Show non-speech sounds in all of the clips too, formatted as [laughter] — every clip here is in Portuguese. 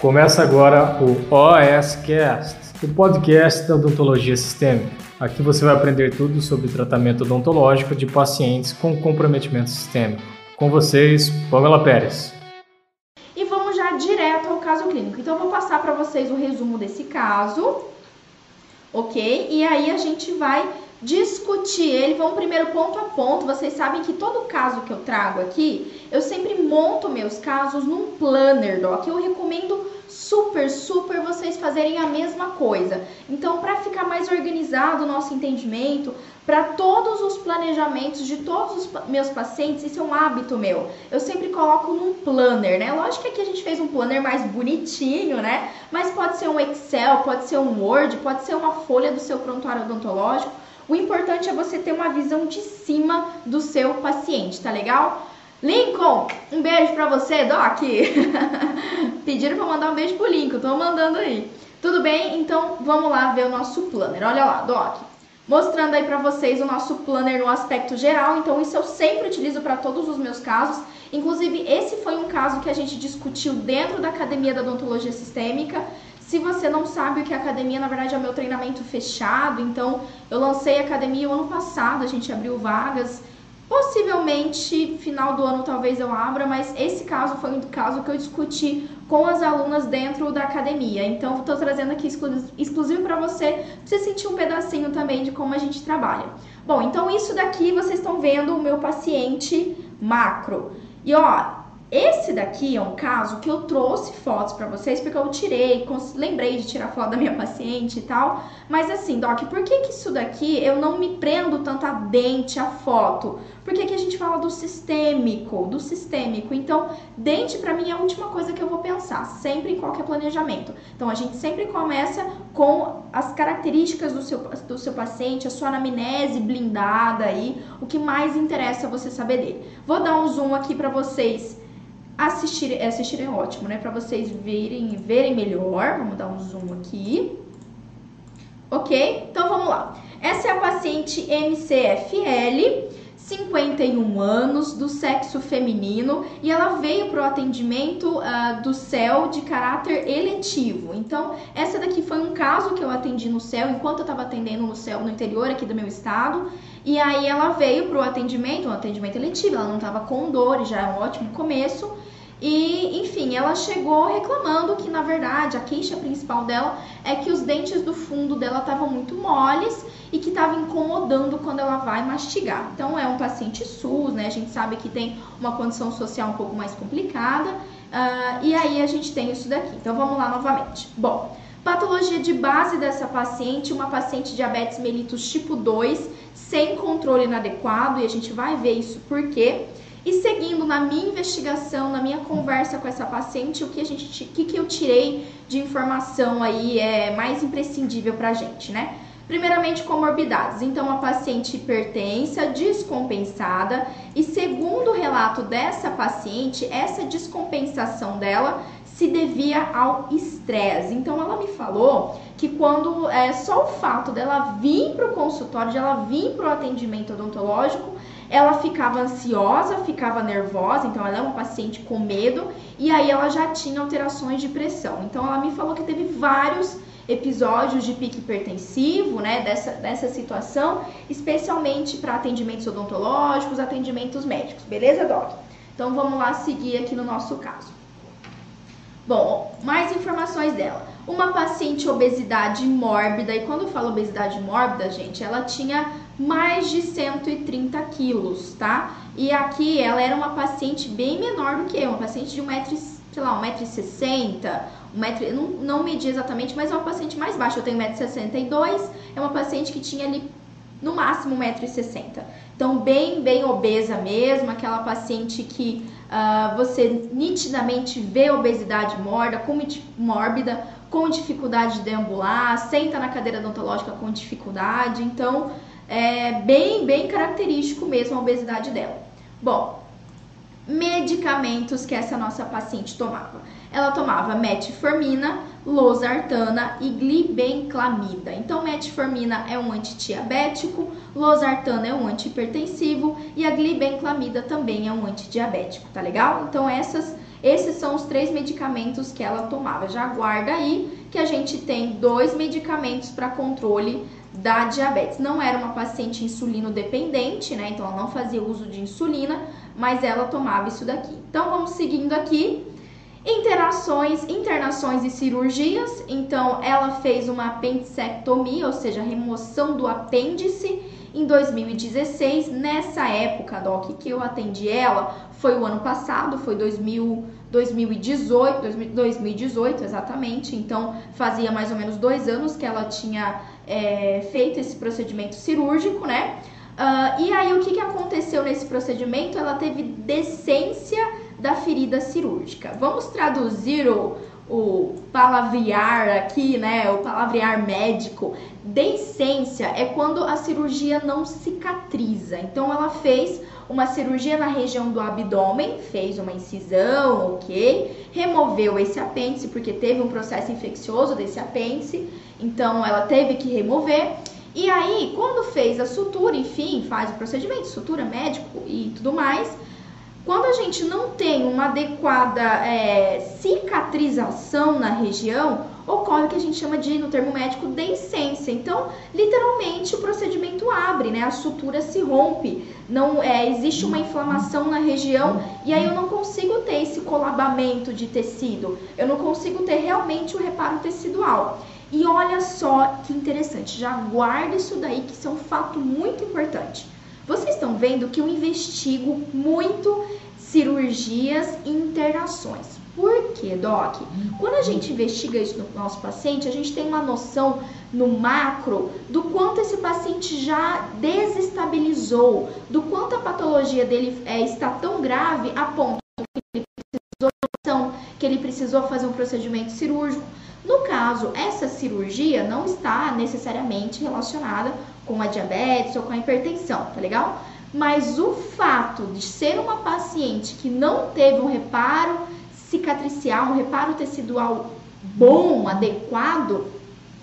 Começa agora o OSCast, o podcast da odontologia sistêmica. Aqui você vai aprender tudo sobre tratamento odontológico de pacientes com comprometimento sistêmico. Com vocês, Pamela Pérez. E vamos já direto ao caso clínico. Então, eu vou passar para vocês o resumo desse caso, ok? E aí a gente vai discutir ele, vamos primeiro ponto a ponto. Vocês sabem que todo caso que eu trago aqui, eu sempre monto meus casos num planner, doc. Eu recomendo super, super vocês fazerem a mesma coisa. Então, para ficar mais organizado o nosso entendimento, para todos os planejamentos de todos os meus pacientes, isso é um hábito meu. Eu sempre coloco num planner, né? Lógico que aqui a gente fez um planner mais bonitinho, né? Mas pode ser um Excel, pode ser um Word, pode ser uma folha do seu prontuário odontológico. O importante é você ter uma visão de cima do seu paciente, tá legal? Lincoln, um beijo pra você, Doc. [laughs] Pediram pra mandar um beijo pro Lincoln, tô mandando aí. Tudo bem? Então vamos lá ver o nosso planner. Olha lá, Doc. Mostrando aí pra vocês o nosso planner no aspecto geral. Então isso eu sempre utilizo para todos os meus casos. Inclusive, esse foi um caso que a gente discutiu dentro da Academia da Odontologia Sistêmica. Se você não sabe o que é academia, na verdade é o meu treinamento fechado. Então, eu lancei a academia o ano passado, a gente abriu vagas. Possivelmente, final do ano talvez eu abra, mas esse caso foi um caso que eu discuti com as alunas dentro da academia. Então, estou trazendo aqui exclusivo para você, pra você sentir um pedacinho também de como a gente trabalha. Bom, então isso daqui vocês estão vendo o meu paciente macro. E ó, esse daqui é um caso que eu trouxe fotos para vocês porque eu tirei, lembrei de tirar foto da minha paciente e tal. Mas assim, Doc, por que que isso daqui eu não me prendo tanto a dente, a foto? Porque aqui a gente fala do sistêmico, do sistêmico. Então, dente para mim é a última coisa que eu vou pensar, sempre em qualquer planejamento. Então, a gente sempre começa com as características do seu, do seu paciente, a sua anamnese blindada aí, o que mais interessa você saber dele. Vou dar um zoom aqui para vocês assistir, assistir é ótimo, né? Para vocês verem, verem melhor. Vamos dar um zoom aqui. Ok? Então vamos lá. Essa é a paciente MCFL, 51 anos, do sexo feminino, e ela veio para o atendimento uh, do CEL de caráter eletivo. Então, essa daqui foi um caso que eu atendi no CEL, enquanto eu estava atendendo no CEL no interior aqui do meu estado. E aí ela veio para o atendimento, um atendimento eletivo, ela não estava com dor, já é um ótimo começo. E, enfim, ela chegou reclamando que, na verdade, a queixa principal dela é que os dentes do fundo dela estavam muito moles e que estava incomodando quando ela vai mastigar. Então, é um paciente SUS, né? A gente sabe que tem uma condição social um pouco mais complicada. Uh, e aí a gente tem isso daqui. Então, vamos lá novamente. Bom, patologia de base dessa paciente, uma paciente diabetes mellitus tipo 2, sem controle inadequado, e a gente vai ver isso por quê. E seguindo na minha investigação, na minha conversa com essa paciente, o que a gente, que, que eu tirei de informação aí é mais imprescindível para a gente, né? Primeiramente, comorbidades. Então, a paciente hipertensa, descompensada, e segundo o relato dessa paciente, essa descompensação dela se devia ao estresse. Então, ela me falou que quando é só o fato dela vir para o consultório, de ela vir para o atendimento odontológico, ela ficava ansiosa, ficava nervosa, então ela é uma paciente com medo, e aí ela já tinha alterações de pressão. Então ela me falou que teve vários episódios de pique hipertensivo, né, dessa, dessa situação, especialmente para atendimentos odontológicos, atendimentos médicos, beleza, Doc? Então vamos lá seguir aqui no nosso caso. Bom, mais informações dela. Uma paciente obesidade mórbida, e quando eu falo obesidade mórbida, gente, ela tinha mais de 130 quilos, tá? E aqui ela era uma paciente bem menor do que eu, uma paciente de 1 metro, sei lá, 1,60m, um metro, não, não medi exatamente, mas é uma paciente mais baixa, eu tenho 1,62m, é uma paciente que tinha ali no máximo 1,60m. Então, bem, bem obesa mesmo, aquela paciente que uh, você nitidamente vê obesidade morda, com, mórbida, com dificuldade de deambular, senta na cadeira odontológica com dificuldade. Então, é bem, bem característico mesmo a obesidade dela. Bom, medicamentos que essa nossa paciente tomava. Ela tomava metformina, losartana e glibenclamida. Então, metformina é um antidiabético, losartana é um antihipertensivo e a glibenclamida também é um antidiabético, tá legal? Então, essas Esses são os três medicamentos que ela tomava. Já guarda aí que a gente tem dois medicamentos para controle da diabetes. Não era uma paciente insulino dependente, né? Então ela não fazia uso de insulina, mas ela tomava isso daqui. Então vamos seguindo aqui. Interações, internações e cirurgias. Então ela fez uma apendicectomia, ou seja, remoção do apêndice em 2016. Nessa época, Doc, que eu atendi ela, foi o ano passado, foi 2000, 2018, 2018 exatamente. Então fazia mais ou menos dois anos que ela tinha é, feito esse procedimento cirúrgico, né? Uh, e aí o que, que aconteceu nesse procedimento? Ela teve decência da ferida cirúrgica. Vamos traduzir o, o palavrear aqui, né? O palavrear médico. Decência é quando a cirurgia não cicatriza. Então ela fez uma cirurgia na região do abdômen, fez uma incisão, ok? Removeu esse apêndice porque teve um processo infeccioso desse apêndice, então ela teve que remover. E aí, quando fez a sutura, enfim, faz o procedimento, sutura médico e tudo mais, quando a gente não tem uma adequada é, cicatrização na região, ocorre o que a gente chama de, no termo médico, deiscência. Então, literalmente, o procedimento abre, né? A sutura se rompe, não é, existe uma inflamação na região e aí eu não consigo ter esse colabamento de tecido, eu não consigo ter realmente o reparo tecidual. E olha só que interessante, já guarda isso daí que isso é um fato muito importante. Vocês estão vendo que eu investigo muito cirurgias e internações. Por quê, Doc? Quando a gente investiga isso no nosso paciente, a gente tem uma noção no macro do quanto esse paciente já desestabilizou, do quanto a patologia dele é, está tão grave a ponto que ele precisou, que ele precisou fazer um procedimento cirúrgico. No caso, essa cirurgia não está necessariamente relacionada com a diabetes ou com a hipertensão, tá legal? Mas o fato de ser uma paciente que não teve um reparo cicatricial, um reparo tecidual bom, adequado,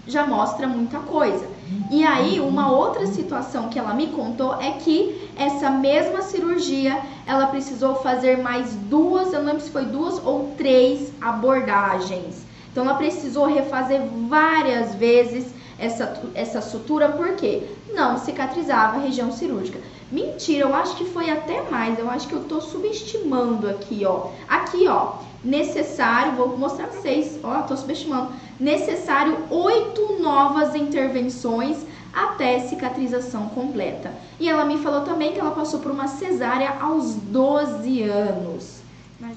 já mostra muita coisa. E aí, uma outra situação que ela me contou é que essa mesma cirurgia, ela precisou fazer mais duas, eu não lembro se foi duas ou três abordagens. Então, ela precisou refazer várias vezes essa, essa sutura, porque não cicatrizava a região cirúrgica. Mentira, eu acho que foi até mais, eu acho que eu tô subestimando aqui, ó. Aqui, ó, necessário, vou mostrar pra vocês, ó, tô subestimando. Necessário oito novas intervenções até cicatrização completa. E ela me falou também que ela passou por uma cesárea aos 12 anos.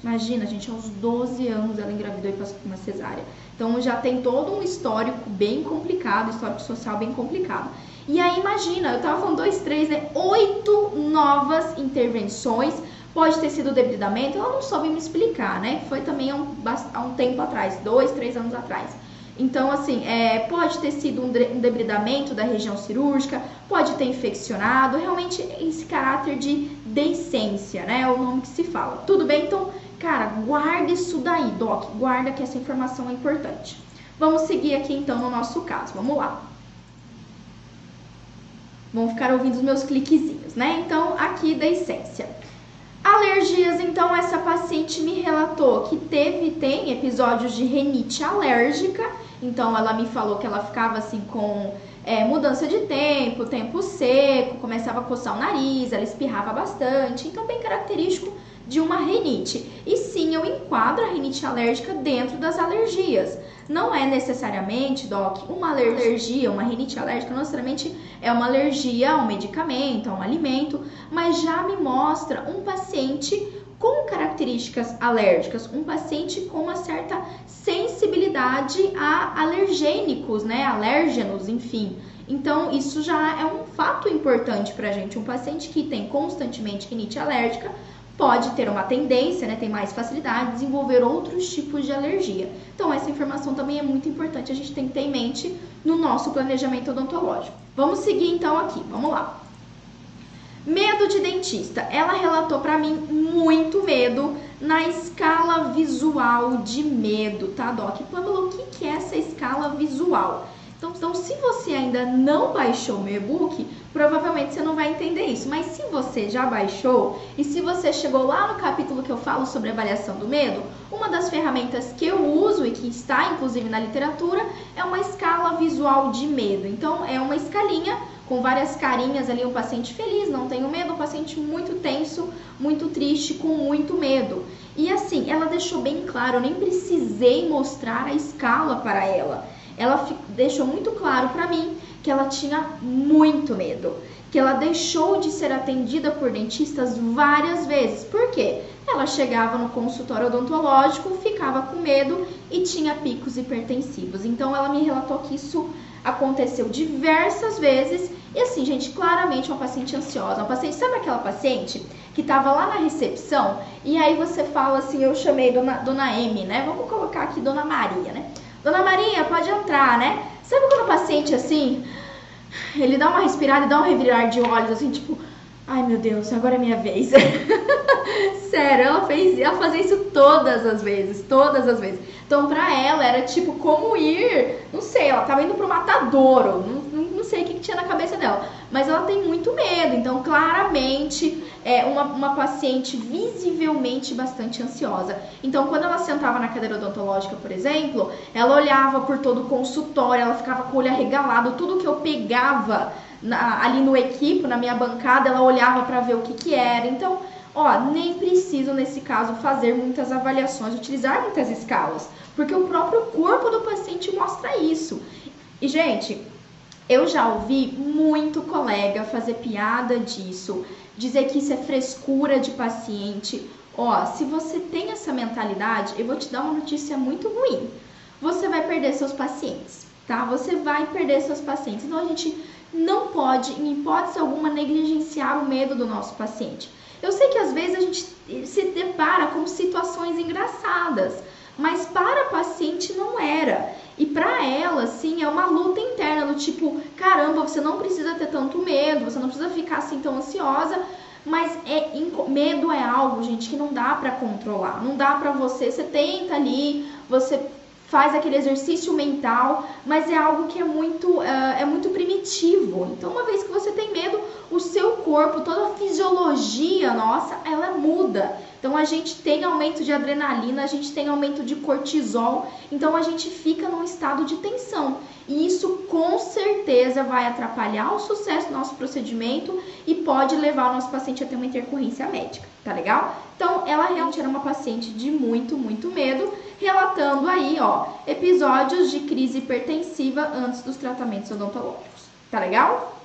Imagina, gente, aos 12 anos ela engravidou e passou por uma cesárea. Então já tem todo um histórico bem complicado, histórico social bem complicado. E aí imagina, eu tava falando dois, três, né? Oito novas intervenções. Pode ter sido debridamento, ela não soube me explicar, né? Foi também há um, há um tempo atrás, dois, três anos atrás. Então, assim, é, pode ter sido um, debridamento da região cirúrgica, pode ter infeccionado, realmente esse caráter de deiscência, né? É o nome que se fala. Tudo bem? Então, cara, guarda isso daí, Doc, guarda que essa informação é importante. Vamos seguir aqui então no nosso caso, vamos lá vão ficar ouvindo os meus cliquezinhos, né? Então, aqui da essência. Alergias, então, essa paciente me relatou que teve, tem episódios de renite alérgica, então ela me falou que ela ficava assim com é, mudança de tempo, tempo seco, começava a coçar o nariz, ela espirrava bastante, então bem característico de uma rinite. E sim, eu enquadro a rinite alérgica dentro das alergias. Não é necessariamente, Doc, uma alergia, uma rinite alérgica, não necessariamente é uma alergia a um medicamento, a um alimento, mas já me mostra um paciente com características alérgicas, um paciente com uma certa sensibilidade a alergênicos, né, alérgenos, enfim. Então, isso já é um fato importante para a gente. Um paciente que tem constantemente rinite alérgica pode ter uma tendência, né, tem mais facilidade de desenvolver outros tipos de alergia. Então, essa informação também é muito importante, a gente tem que ter em mente no nosso planejamento odontológico. Vamos seguir então aqui, vamos lá. Medo de dentista. Ela relatou para mim muito medo na escala visual de medo, tá, Doc? Pamela, o que, é essa escala visual? Então, então, se você ainda não baixou o meu e-book, provavelmente você não vai entender isso. Mas se você já baixou e se você chegou lá no capítulo que eu falo sobre avaliação do medo, uma das ferramentas que eu uso e que está inclusive na literatura é uma escala visual de medo. Então, é uma escalinha com várias carinhas ali, um paciente feliz, não tenho medo, um paciente muito tenso, muito triste, com muito medo. E assim, ela deixou bem claro, eu nem precisei mostrar a escala para ela ela deixou muito claro para mim que ela tinha muito medo, que ela deixou de ser atendida por dentistas várias vezes. Por quê? Ela chegava no consultório odontológico, ficava com medo e tinha picos hipertensivos. Então ela me relatou que isso aconteceu diversas vezes. E assim, gente, claramente uma paciente ansiosa. Uma paciente, sabe aquela paciente que estava lá na recepção e aí você fala assim, eu chamei dona, dona M, né? Vamos colocar aqui dona Maria, né? Dona Maria, pode entrar, né? Sabe quando o paciente assim, ele dá uma respirada e dá um revirar de olhos, assim, tipo, ai meu Deus, agora é minha vez. [laughs] Sério, ela fez, ela fazia isso todas as vezes, todas as vezes. Então, pra ela era tipo como ir, não sei, ela tava indo pro matadouro, não, não, não sei o que, que tinha na cabeça dela, mas ela tem muito medo, então claramente é uma, uma paciente visivelmente bastante ansiosa. Então, quando ela sentava na cadeira odontológica, por exemplo, ela olhava por todo o consultório, ela ficava com o olho arregalado, tudo que eu pegava na, ali no equipo, na minha bancada, ela olhava para ver o que, que era. Então, ó, nem preciso nesse caso fazer muitas avaliações, utilizar muitas escalas, porque o próprio corpo do paciente mostra isso. E, gente, eu já ouvi muito colega fazer piada disso dizer que isso é frescura de paciente. Ó, se você tem essa mentalidade, eu vou te dar uma notícia muito ruim. Você vai perder seus pacientes, tá? Você vai perder seus pacientes. Então a gente não pode, em hipótese alguma, negligenciar o medo do nosso paciente. Eu sei que às vezes a gente se depara com situações engraçadas, mas para a paciente não era. E para ela, assim, é uma luta interna do tipo, caramba, você não precisa ter tanto medo, você não precisa ficar assim tão ansiosa, mas é medo é algo, gente, que não dá para controlar. Não dá para você, você tenta ali, você faz aquele exercício mental, mas é algo que é muito, uh, é muito primitivo. Então, uma vez que você tem medo, o seu corpo, toda a fisiologia nossa, ela muda. Então a gente tem aumento de adrenalina, a gente tem aumento de cortisol, então a gente fica num estado de tensão. E isso com certeza vai atrapalhar o sucesso do nosso procedimento e pode levar o nosso paciente a ter uma intercorrência médica, tá legal? Então ela realmente era uma paciente de muito, muito medo, relatando aí, ó, episódios de crise hipertensiva antes dos tratamentos odontológicos. Tá legal?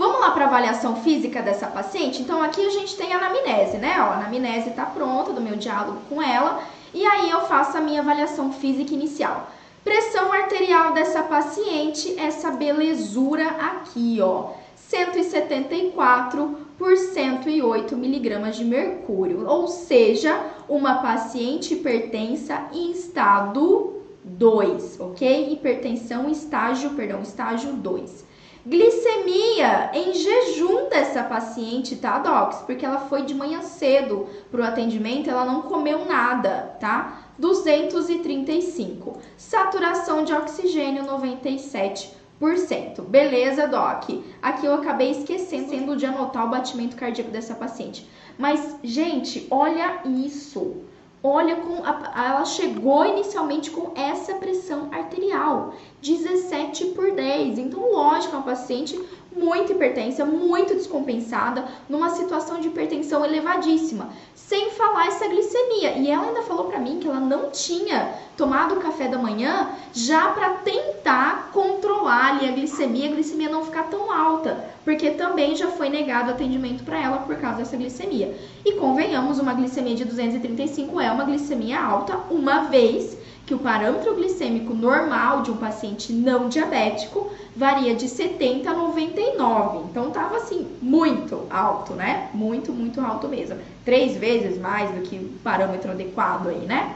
Vamos lá para avaliação física dessa paciente? Então, aqui a gente tem a anamnese, né? Ó, a anamnese está pronta do meu diálogo com ela. E aí eu faço a minha avaliação física inicial. Pressão arterial dessa paciente, essa belezura aqui, ó. 174 por 108 miligramas de mercúrio, ou seja, uma paciente hipertensa em estado 2, ok? Hipertensão estágio, perdão, estágio 2. Glicemia em jejum dessa paciente, tá, docs? Porque ela foi de manhã cedo pro atendimento, ela não comeu nada, tá? 235. Saturação de oxigênio 97%. Beleza, doc? Aqui eu acabei esquecendo de anotar o batimento cardíaco dessa paciente. Mas, gente, olha isso. Olha com a, ela chegou inicialmente com essa pressão arterial, 17 por 10. Então, lógico, é uma paciente muito hipertensa, muito descompensada, numa situação de hipertensão elevadíssima, sem falar essa glicemia. E ela ainda falou para mim que ela não tinha tomado o café da manhã já para tentar controlar ali a glicemia, a glicemia não ficar tão alta, porque também já foi negado atendimento para ela por causa dessa glicemia. E convenhamos, uma glicemia de 235 é uma glicemia alta, uma vez que o parâmetro glicêmico normal de um paciente não diabético varia de 70 a 99. Então tava assim muito alto, né? Muito, muito alto mesmo. Três vezes mais do que o parâmetro adequado aí, né?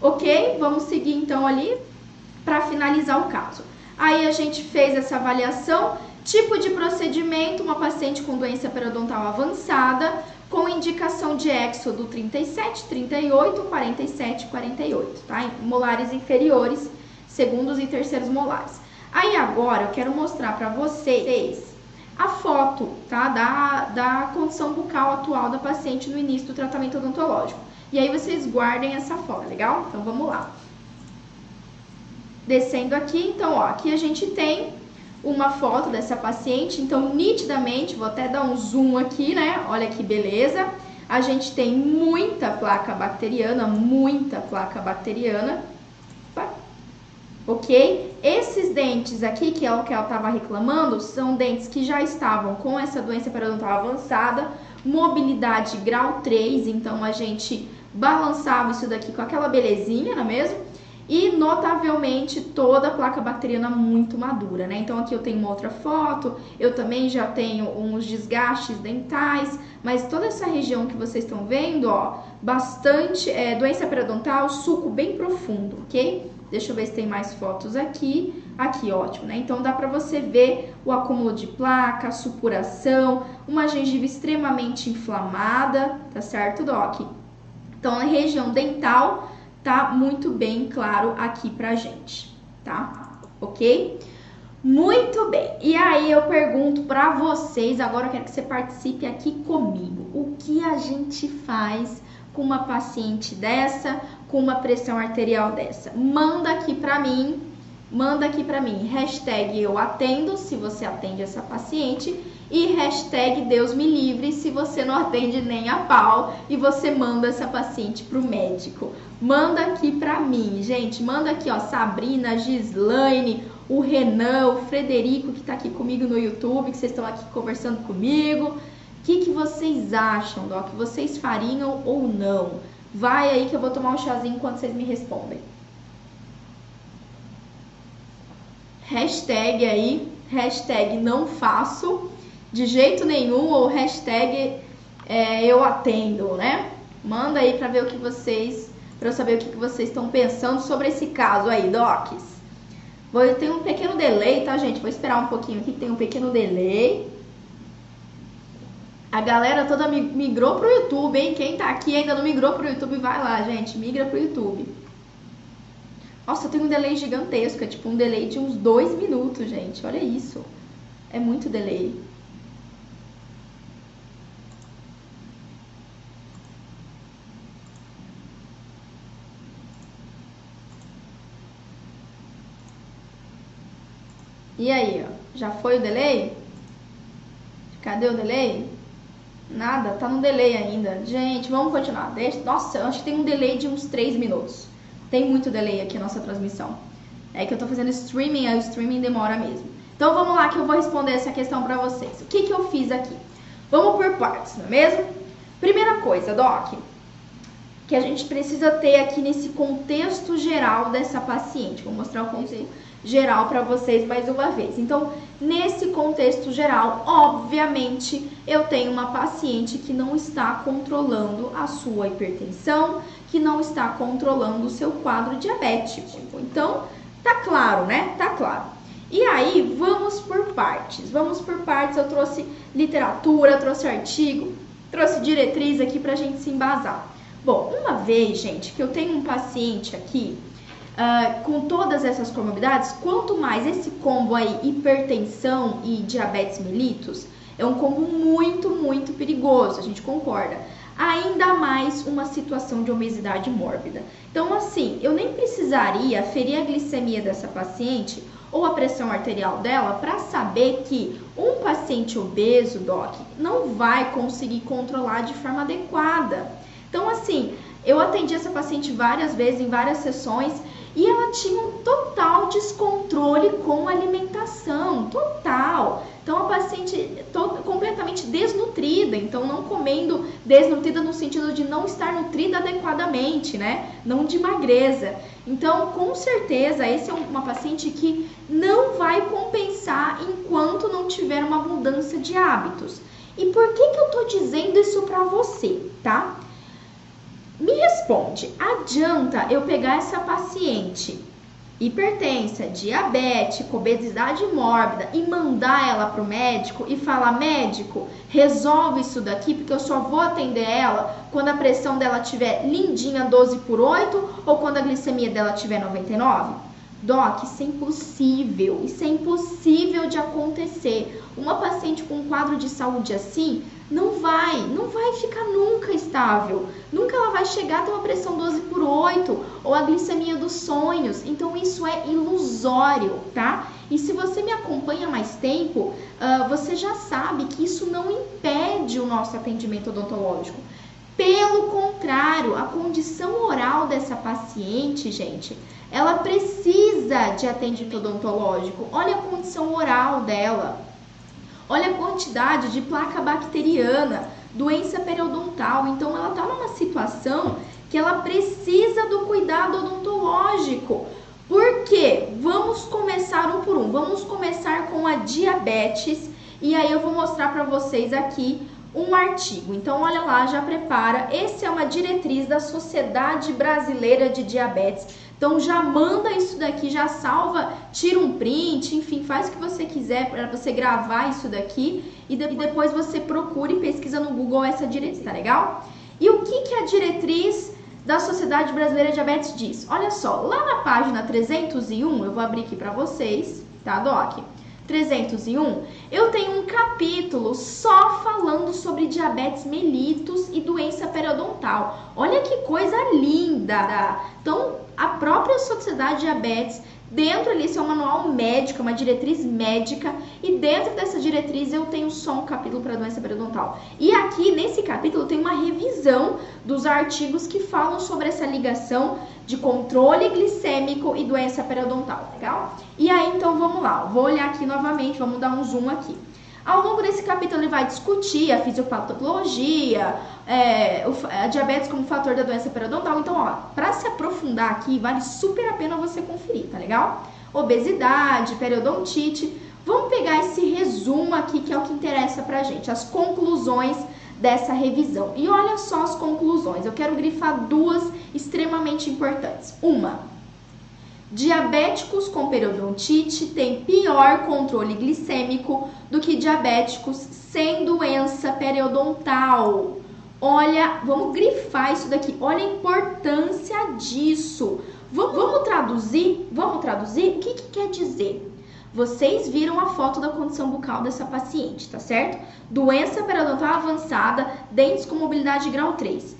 Ok? Vamos seguir então ali para finalizar o caso. Aí a gente fez essa avaliação, tipo de procedimento, uma paciente com doença periodontal avançada, com indicação de êxodo 37, 38, 47, 48, tá? Molares inferiores, segundos e terceiros molares. Aí agora eu quero mostrar para vocês a foto, tá? Da, da condição bucal atual da paciente no início do tratamento odontológico. E aí vocês guardem essa foto, legal? Então vamos lá. Descendo aqui, então, ó, aqui a gente tem uma foto dessa paciente, então nitidamente, vou até dar um zoom aqui, né? Olha que beleza. A gente tem muita placa bacteriana, muita placa bacteriana ok? Esses dentes aqui, que é o que ela estava reclamando, são dentes que já estavam com essa doença periodontal avançada, mobilidade grau 3, então a gente balançava isso daqui com aquela belezinha, não é mesmo? E notavelmente toda a placa bacteriana muito madura, né? Então aqui eu tenho uma outra foto, eu também já tenho uns desgastes dentais, mas toda essa região que vocês estão vendo, ó, bastante é, doença periodontal, suco bem profundo, ok? Deixa eu ver se tem mais fotos aqui. Aqui, ótimo, né? Então dá para você ver o acúmulo de placa, a supuração, uma gengiva extremamente inflamada, tá certo, Doc? Então a região dental tá muito bem claro aqui pra gente, tá? Ok? Muito bem. E aí eu pergunto para vocês, agora eu quero que você participe aqui comigo. O que a gente faz com uma paciente dessa, com uma pressão arterial dessa? Manda aqui para mim, manda aqui para mim, hashtag eu atendo, se você atende essa paciente, e hashtag Deus me livre se você não atende nem a pau e você manda essa paciente pro médico. Manda aqui pra mim, gente, manda aqui, ó, Sabrina, Gislaine, o Renan, o Frederico que tá aqui comigo no YouTube, que vocês estão aqui conversando comigo que, que vocês acham, Doc? Vocês fariam ou não? Vai aí que eu vou tomar um chazinho enquanto vocês me respondem. Hashtag aí, hashtag não faço de jeito nenhum ou hashtag é, eu atendo, né? Manda aí para ver o que vocês, para eu saber o que, que vocês estão pensando sobre esse caso aí, docs. Vou ter um pequeno delay, tá, gente? Vou esperar um pouquinho aqui, tem um pequeno delay. A galera toda migrou pro YouTube, hein? Quem tá aqui ainda não migrou pro YouTube, vai lá, gente. Migra pro YouTube. Nossa, tem um delay gigantesco. É tipo um delay de uns dois minutos, gente. Olha isso. É muito delay. E aí, ó? Já foi o delay? Cadê o delay? Nada, tá no delay ainda. Gente, vamos continuar. Nossa, eu acho que tem um delay de uns 3 minutos. Tem muito delay aqui a nossa transmissão. É que eu tô fazendo streaming, aí o streaming demora mesmo. Então vamos lá que eu vou responder essa questão para vocês. O que, que eu fiz aqui? Vamos por partes, não é mesmo? Primeira coisa, Doc, que a gente precisa ter aqui nesse contexto geral dessa paciente. Vou mostrar o contexto geral para vocês mais uma vez. Então, nesse contexto geral, obviamente, eu tenho uma paciente que não está controlando a sua hipertensão, que não está controlando o seu quadro diabético. Então, tá claro, né? Tá claro. E aí, vamos por partes. Vamos por partes. Eu trouxe literatura, trouxe artigo, trouxe diretriz aqui para a gente se embasar. Bom, uma vez, gente, que eu tenho um paciente aqui Uh, com todas essas comorbidades, quanto mais esse combo aí, hipertensão e diabetes mellitus, é um combo muito, muito perigoso, a gente concorda. Ainda mais uma situação de obesidade mórbida. Então, assim, eu nem precisaria ferir a glicemia dessa paciente ou a pressão arterial dela para saber que um paciente obeso, doc, não vai conseguir controlar de forma adequada. Então, assim, eu atendi essa paciente várias vezes em várias sessões e ela tinha um total descontrole com a alimentação, total. Então a paciente completamente desnutrida, então não comendo desnutrida no sentido de não estar nutrida adequadamente, né? Não de magreza. Então, com certeza, esse é uma paciente que não vai compensar enquanto não tiver uma mudança de hábitos. E por que que eu tô dizendo isso para você, tá? Me responde, adianta eu pegar essa paciente hipertensa, diabética, obesidade mórbida e mandar ela para o médico e falar: médico, resolve isso daqui porque eu só vou atender ela quando a pressão dela tiver lindinha 12 por 8 ou quando a glicemia dela tiver 99? Doc, isso é impossível, isso é impossível de acontecer. Uma paciente com um quadro de saúde assim não vai, não vai ficar nunca estável. Nunca ela vai chegar a ter uma pressão 12 por 8 ou a glicemia dos sonhos. Então isso é ilusório, tá? E se você me acompanha mais tempo, uh, você já sabe que isso não impede o nosso atendimento odontológico. Pelo contrário, a condição oral dessa paciente, gente, ela precisa de atendimento odontológico. Olha a condição oral dela. Olha a quantidade de placa bacteriana, doença periodontal. Então, ela está numa situação que ela precisa do cuidado odontológico. Por quê? Vamos começar um por um. Vamos começar com a diabetes e aí eu vou mostrar para vocês aqui um artigo. Então, olha lá, já prepara. Esse é uma diretriz da Sociedade Brasileira de Diabetes. Então já manda isso daqui, já salva, tira um print, enfim, faz o que você quiser para você gravar isso daqui e, de, depois você procura e pesquisa no Google essa diretriz, tá legal? E o que, que a diretriz da Sociedade Brasileira de Diabetes diz? Olha só, lá na página 301, eu vou abrir aqui para vocês, tá, Doc? 301, eu tenho um capítulo só falando sobre diabetes mellitus e doença periodontal. Olha que coisa linda! Então, a própria Sociedade de Diabetes Dentro ali, esse é um manual médico, uma diretriz médica, e dentro dessa diretriz eu tenho só um capítulo para doença periodontal. E aqui nesse capítulo tem uma revisão dos artigos que falam sobre essa ligação de controle glicêmico e doença periodontal, legal? E aí então vamos lá, vou olhar aqui novamente, vamos dar um zoom aqui. Ao longo desse capítulo, ele vai discutir a fisiopatologia, é, a diabetes como fator da doença periodontal. Então, ó, para se aprofundar aqui, vale super a pena você conferir, tá legal? Obesidade, periodontite. Vamos pegar esse resumo aqui, que é o que interessa pra gente, as conclusões dessa revisão. E olha só as conclusões. Eu quero grifar duas extremamente importantes. Uma, Diabéticos com periodontite têm pior controle glicêmico do que diabéticos sem doença periodontal. Olha, vamos grifar isso daqui. Olha a importância disso. Vamos, vamos traduzir? Vamos traduzir? O que, que quer dizer? Vocês viram a foto da condição bucal dessa paciente, tá certo? Doença periodontal avançada, dentes com mobilidade grau 3.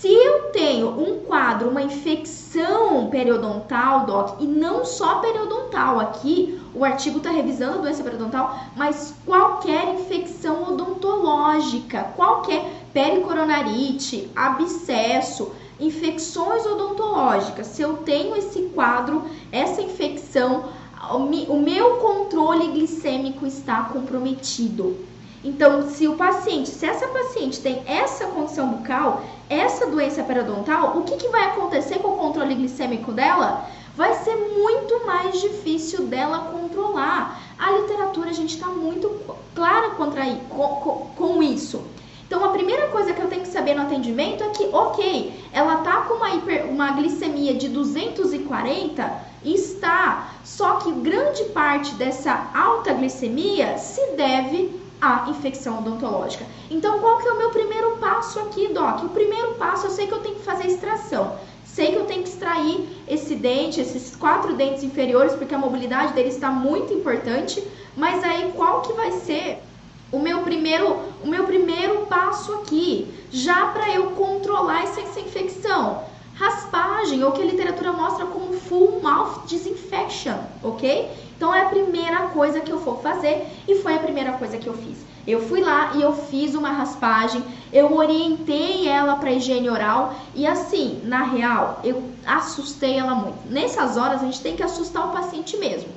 Se eu tenho um quadro, uma infecção periodontal, doc, e não só periodontal, aqui o artigo está revisando a doença periodontal, mas qualquer infecção odontológica, qualquer pericoronarite, abscesso, infecções odontológicas, se eu tenho esse quadro, essa infecção, o meu controle glicêmico está comprometido. Então, se o paciente, se essa paciente tem essa condição bucal, essa doença periodontal, o que, que vai acontecer com o controle glicêmico dela? Vai ser muito mais difícil dela controlar. A literatura, a gente está muito clara contra, com, com, isso. Então, a primeira coisa que eu tenho que saber no atendimento é que, ok, ela tá com uma, hiper, uma glicemia de 240, está, só que grande parte dessa alta glicemia se deve a infecção odontológica. Então, qual que é o meu primeiro passo aqui, Doc? O primeiro passo, eu sei que eu tenho que fazer extração. Sei que eu tenho que extrair esse dente, esses quatro dentes inferiores, porque a mobilidade dele está muito importante. Mas aí, qual que vai ser o meu primeiro, o meu primeiro passo aqui, já para eu controlar essa, essa infecção? Raspagem, ou que a literatura mostra como full mouth disinfection, ok? Então é a primeira coisa que eu vou fazer e foi a primeira coisa que eu fiz. Eu fui lá e eu fiz uma raspagem, eu orientei ela para higiene oral e assim, na real, eu assustei ela muito. Nessas horas a gente tem que assustar o paciente mesmo.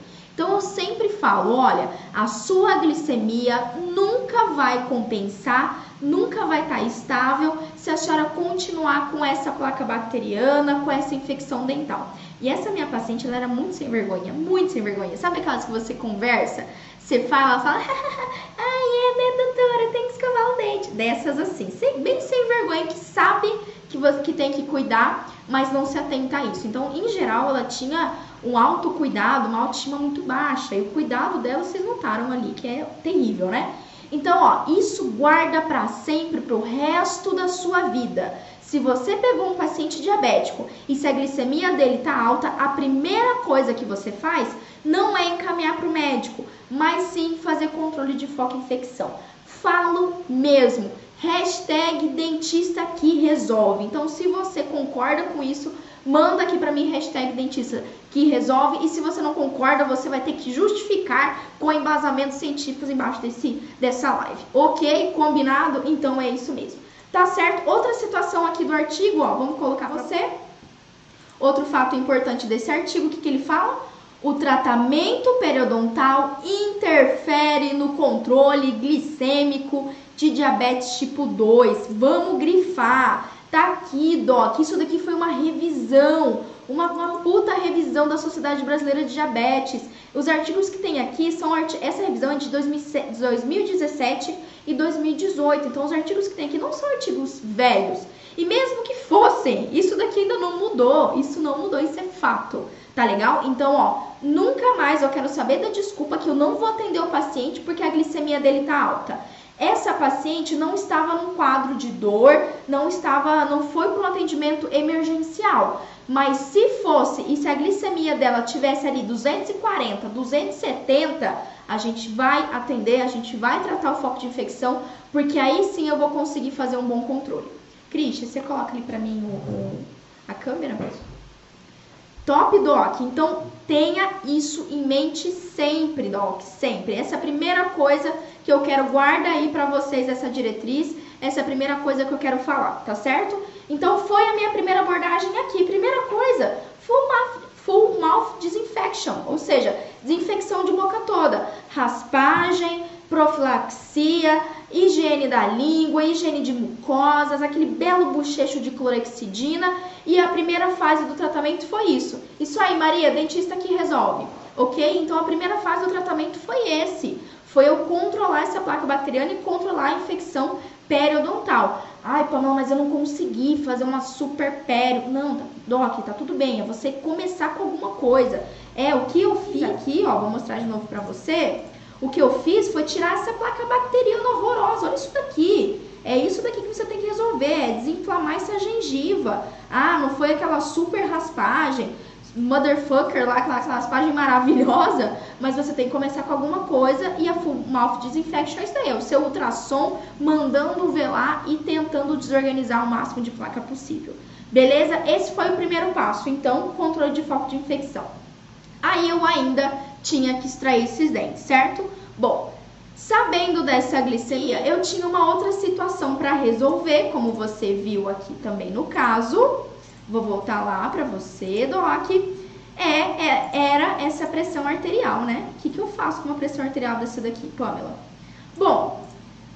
Eu sempre falo, olha, a sua glicemia nunca vai compensar, nunca vai estar tá estável se a senhora continuar com essa placa bacteriana, com essa infecção dental. E essa minha paciente, ela era muito sem vergonha, muito sem vergonha. Sabe aquelas que você conversa, você fala, fala, [laughs] ai, é, né, doutora, tem que escovar o dente. Dessas assim, bem sem vergonha, que sabe que, você, que tem que cuidar, mas não se atenta a isso. Então, em geral, ela tinha um autocuidado, uma autoestima muito baixa. E o cuidado dela, vocês notaram ali, que é terrível, né? Então, ó, isso guarda para sempre, para o resto da sua vida. Se você pegou um paciente diabético e se a glicemia dele está alta, a primeira coisa que você faz não é encaminhar para o médico, mas sim fazer controle de foco infecção. Falo mesmo. Hashtag dentista que resolve. Então, se você concorda com isso, manda aqui para mim hashtag dentista que resolve. E se você não concorda, você vai ter que justificar com embasamentos científicos embaixo desse, dessa live. Ok? Combinado? Então é isso mesmo. Tá certo? Outra situação aqui do artigo, ó, vamos colocar você. Outro fato importante desse artigo, o que, que ele fala? O tratamento periodontal interfere no controle glicêmico de diabetes tipo 2. Vamos grifar. Tá aqui, Doc. Isso daqui foi uma revisão, uma, uma puta revisão da Sociedade Brasileira de Diabetes. Os artigos que tem aqui são essa revisão é de 2017 e 2018. Então, os artigos que tem aqui não são artigos velhos. E mesmo que fossem, isso daqui ainda não mudou. Isso não mudou, isso é fato. Tá legal? Então, ó, nunca mais eu quero saber da desculpa que eu não vou atender o paciente porque a glicemia dele tá alta. Essa paciente não estava num quadro de dor, não estava, não foi para um atendimento emergencial. Mas se fosse e se a glicemia dela tivesse ali 240, 270, a gente vai atender, a gente vai tratar o foco de infecção, porque aí sim eu vou conseguir fazer um bom controle. Christian, você coloca ali para mim o, o, a câmera mesmo. Top, Doc. Então, tenha isso em mente sempre, Doc, sempre. Essa é a primeira coisa que eu quero guarda aí para vocês essa diretriz. Essa é a primeira coisa que eu quero falar, tá certo? Então, foi a minha primeira abordagem aqui. Primeira coisa, full mouth, full mouth disinfection, ou seja, desinfecção de boca toda, raspagem, profilaxia, higiene da língua, higiene de mucosas, aquele belo bochecho de clorexidina e a primeira fase do tratamento foi isso. Isso aí, Maria, dentista que resolve. Ok? Então a primeira fase do tratamento foi esse. Foi eu controlar essa placa bacteriana e controlar a infecção periodontal. Ai, Pamela, mas eu não consegui fazer uma super pério. Não, tá, Doc, tá tudo bem. É você começar com alguma coisa. É, o que eu fiz aqui, ó, vou mostrar de novo pra você. O que eu fiz foi tirar essa placa bacteriana horrorosa. Olha isso daqui. É isso daqui que você tem que resolver, é desinflamar essa gengiva. Ah, não foi aquela super raspagem, motherfucker lá, aquela raspagem maravilhosa, mas você tem que começar com alguma coisa e a mouth disinfection é isso daí, é o seu ultrassom mandando velar e tentando desorganizar o máximo de placa possível. Beleza? Esse foi o primeiro passo, então, controle de foco de infecção. Aí eu ainda tinha que extrair esses dentes, certo? Bom, sabendo dessa glicemia, eu tinha uma outra situação para resolver, como você viu aqui também no caso. Vou voltar lá para você, Doc. É, é, era essa pressão arterial, né? O que, que eu faço com uma pressão arterial dessa daqui, Pamela? Bom,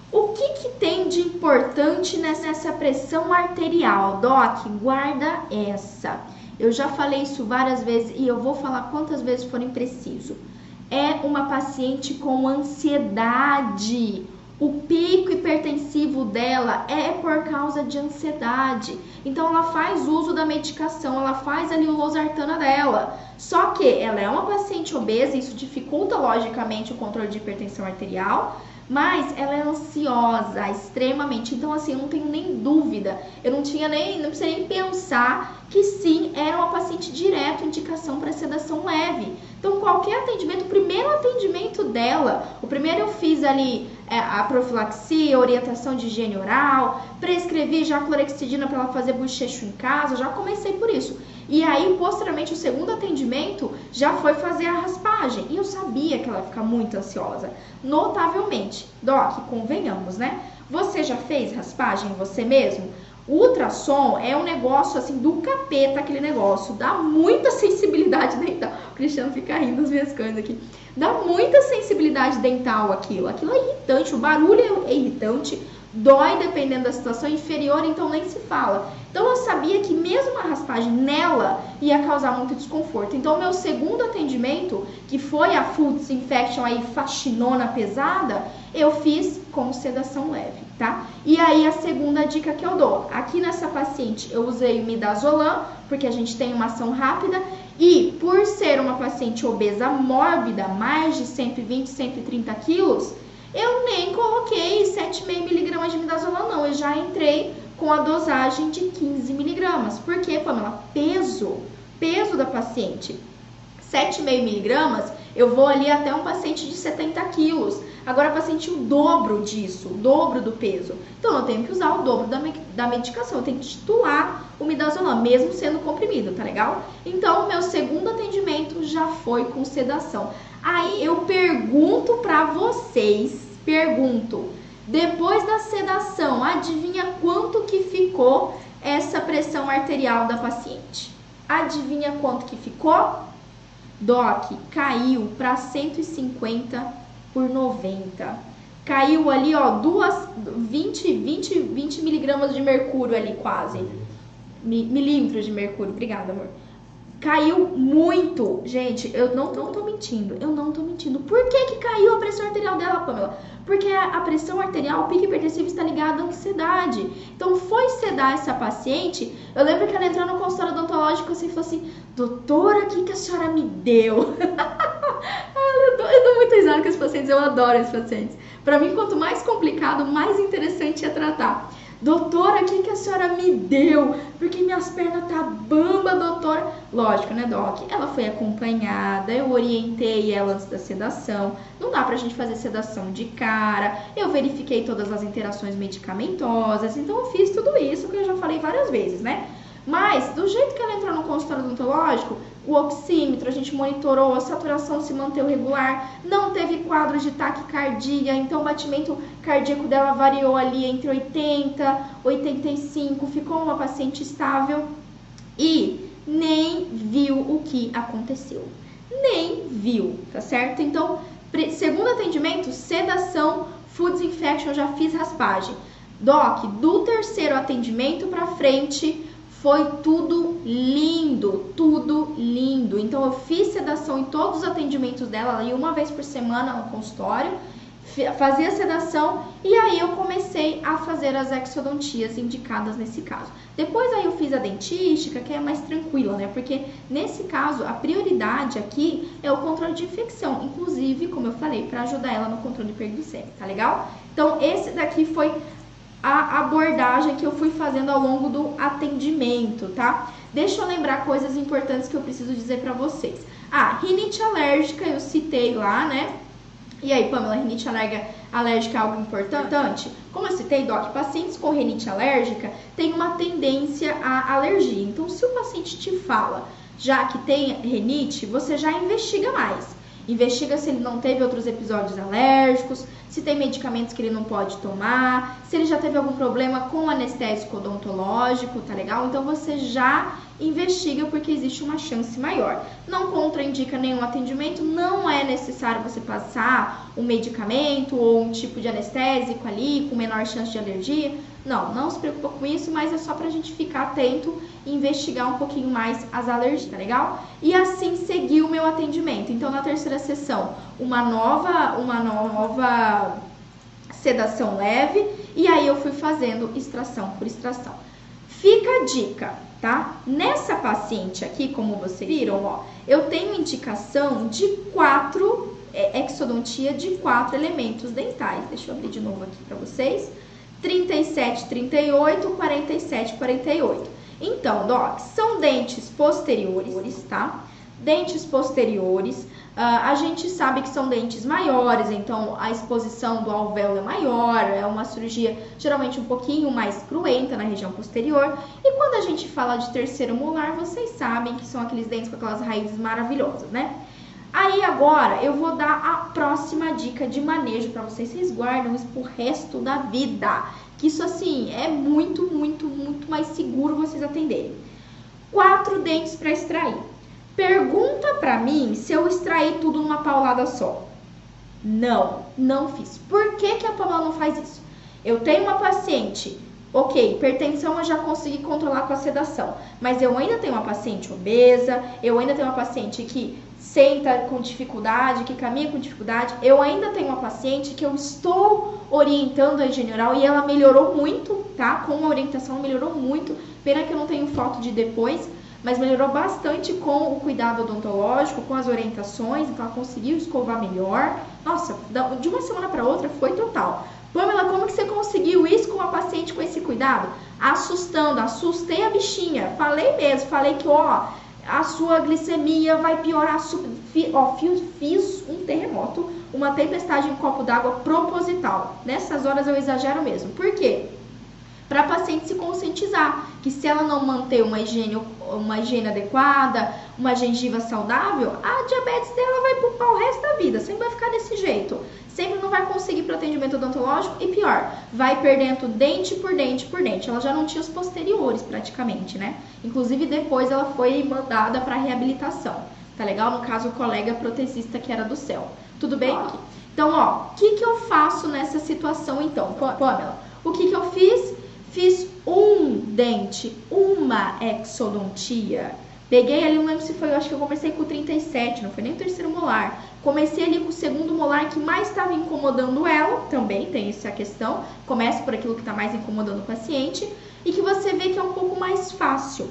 o que, que tem de importante nessa pressão arterial? Doc, guarda essa. Eu já falei isso várias vezes e eu vou falar quantas vezes forem preciso. É uma paciente com ansiedade. O pico hipertensivo dela é por causa de ansiedade. Então ela faz uso da medicação, ela faz ali o losartana dela. Só que ela é uma paciente obesa, isso dificulta logicamente o controle de hipertensão arterial mas ela é ansiosa, extremamente. Então, assim, eu não tenho nem dúvida. Eu não tinha nem, não precisei nem pensar que sim, era uma paciente direto, indicação para sedação leve. Então, qualquer atendimento, o primeiro atendimento dela, o primeiro eu fiz ali é, a profilaxia, orientação de higiene oral, prescrevi já clorexidina para ela fazer bochecho em casa, já comecei por isso. E aí, posteriormente, o segundo atendimento já foi fazer a raspagem. E eu sabia que ela ia ficar muito ansiosa. Notavelmente. Doc, convenhamos, né? Você já fez raspagem você mesmo? Ultrassom é um negócio assim do capeta, aquele negócio. Dá muita sensibilidade [laughs] dental. O Cristiano fica rindo das minhas coisas aqui. Dá muita sensibilidade dental aquilo. Aquilo é irritante, o barulho é irritante dói dependendo da situação, inferior então nem se fala. Então eu sabia que mesmo uma raspagem nela ia causar muito desconforto. Então meu segundo atendimento, que foi a full disinfection aí faxinona pesada, eu fiz com sedação leve, tá? E aí a segunda dica que eu dou, aqui nessa paciente eu usei midazolam, porque a gente tem uma ação rápida, e por ser uma paciente obesa mórbida, mais de 120, 130 quilos, eu nem coloquei 7,5 miligramas de midazolam, não. Eu já entrei com a dosagem de 15 miligramas. Por quê, Pamela? Peso, peso da paciente. 7,5 miligramas, eu vou ali até um paciente de 70 quilos. Agora, paciente o dobro disso, o dobro do peso. Então, eu tenho que usar o dobro da, da medicação. Eu tenho que titular o midazolam, mesmo sendo comprimido, tá legal? Então, o meu segundo atendimento já foi com sedação. Aí, eu pergunto para vocês, pergunto, depois da sedação, adivinha quanto que ficou essa pressão arterial da paciente? Adivinha quanto que ficou? Doc, caiu para 150 por 90. Caiu ali, ó, duas, 20, 20, 20 miligramas de mercúrio ali quase. milímetros de mercúrio. Obrigada, amor. Caiu muito. Gente, eu não, não tô mentindo. Eu não tô mentindo. Por que que caiu a pressão arterial dela, Pamela? Porque a, pressão arterial, o pico hipertensivo está ligado à ansiedade. Então, foi sedar essa paciente. Eu lembro que ela entrou no consultório odontológico assim, e falou assim: Doutora, o que, que a senhora me deu? [laughs] eu, dou, eu dou muito risada com os pacientes, eu adoro esses pacientes. Para mim, quanto mais complicado, mais interessante é tratar. Doutora, o que, que a senhora me deu? Porque minhas pernas tá bamba, doutora. Lógico, né, Doc? Ela foi acompanhada, eu orientei ela antes da sedação. Não dá pra gente fazer sedação de cara. Eu verifiquei todas as interações medicamentosas. Então, eu fiz tudo isso que eu já falei várias vezes, né? Mas, do jeito que ela entrou no consultório odontológico, o oxímetro, a gente monitorou, a saturação se manteve regular, não teve quadro de taquicardia, então o batimento cardíaco dela variou ali entre 80, 85, ficou uma paciente estável e nem viu o que aconteceu. Nem viu, tá certo? Então, segundo atendimento, sedação, foods infection, já fiz raspagem. Doc, do terceiro atendimento para frente, foi tudo lindo, tudo lindo. Então eu fiz sedação em todos os atendimentos dela ali uma vez por semana no consultório, fazia sedação e aí eu comecei a fazer as exodontias indicadas nesse caso. Depois aí eu fiz a dentística, que é mais tranquila, né? Porque nesse caso a prioridade aqui é o controle de infecção, inclusive, como eu falei, para ajudar ela no controle hiperglicêmico, tá legal? Então esse daqui foi a abordagem que eu fui fazendo ao longo do atendimento, tá? Deixa eu lembrar coisas importantes que eu preciso dizer para vocês. Ah, rinite alérgica, eu citei lá, né? E aí, Pamela, rinite alérgica, alérgica é algo importante? Como eu citei, Doc, pacientes com rinite alérgica têm uma tendência à alergia. Então, se o paciente te fala já que tem rinite, você já investiga mais. Investiga se ele não teve outros episódios alérgicos, se tem medicamentos que ele não pode tomar, se ele já teve algum problema com anestésico odontológico, tá legal? Então você já investiga porque existe uma chance maior. Não contraindica nenhum atendimento, não é necessário você passar um medicamento ou um tipo de anestésico ali com menor chance de alergia. Não, não se preocupa com isso, mas é só pra gente ficar atento e investigar um pouquinho mais as alergias, tá legal? E assim seguir o meu atendimento. Então, na terceira sessão, uma nova, uma nova sedação leve e aí eu fui fazendo extração por extração. Fica a dica, tá? Nessa paciente aqui, como vocês viram, ó, eu tenho indicação de quatro é, exodontia de quatro elementos dentais. Deixa eu abrir de novo aqui para vocês. 37, 38, 47, 48. Então, Doc, são dentes posteriores, tá? Dentes posteriores, Uh, a gente sabe que são dentes maiores, então a exposição do alvéolo é maior, é uma cirurgia geralmente um pouquinho mais cruenta na região posterior. E quando a gente fala de terceiro molar, vocês sabem que são aqueles dentes com aquelas raízes maravilhosas, né? Aí agora eu vou dar a próxima dica de manejo para vocês. Vocês guardam isso pro resto da vida. Que isso assim é muito, muito, muito mais seguro vocês atenderem. Quatro dentes para extrair. Pergunta para mim se eu extraí tudo numa paulada só. Não, não fiz. Por que, que a Pamela não faz isso? Eu tenho uma paciente, ok, hipertensão eu já consegui controlar com a sedação, mas eu ainda tenho uma paciente obesa, eu ainda tenho uma paciente que senta com dificuldade, que caminha com dificuldade, eu ainda tenho uma paciente que eu estou orientando a higiene oral e ela melhorou muito, tá? Com a orientação melhorou muito. Pena que eu não tenho foto de depois, mas melhorou bastante com o cuidado odontológico, com as orientações, então ela conseguiu escovar melhor. Nossa, de uma semana para outra foi total. Pamela, como que você conseguiu isso com uma paciente com esse cuidado? Assustando, assustei a bichinha. Falei mesmo, falei que, ó, a sua glicemia vai piorar. Ó, fiz um terremoto, uma tempestade em copo d'água proposital. Nessas horas eu exagero mesmo. Por quê? Para a paciente se conscientizar que se ela não manter uma higiene, uma higiene adequada, uma gengiva saudável, a diabetes dela vai para o resto da vida, sempre vai ficar desse jeito. Sempre não vai conseguir para atendimento odontológico e pior, vai perdendo dente por dente por dente. Ela já não tinha os posteriores praticamente, né? Inclusive depois ela foi mandada para reabilitação. Tá legal? No caso, o colega protesista que era do céu. Tudo bem? Então, ó, o que, que eu faço nessa situação então? Pamela, o que, que eu fiz? Fiz um dente, uma exodontia. Peguei ali, não lembro se foi, eu acho que eu comecei com o 37, não foi nem o terceiro molar. Comecei ali com o segundo molar que mais estava incomodando ela, também tem essa questão. Comece por aquilo que está mais incomodando o paciente e que você vê que é um pouco mais fácil.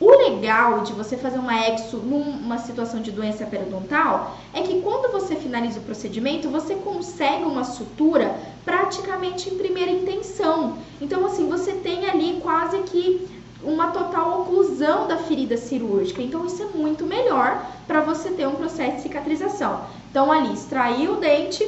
O legal de você fazer uma exo numa situação de doença periodontal é que quando você finaliza o procedimento, você consegue uma sutura praticamente em primeira intenção. Então, assim, você tem ali quase que uma total oclusão da ferida cirúrgica. Então, isso é muito melhor para você ter um processo de cicatrização. Então, ali, extraiu o dente,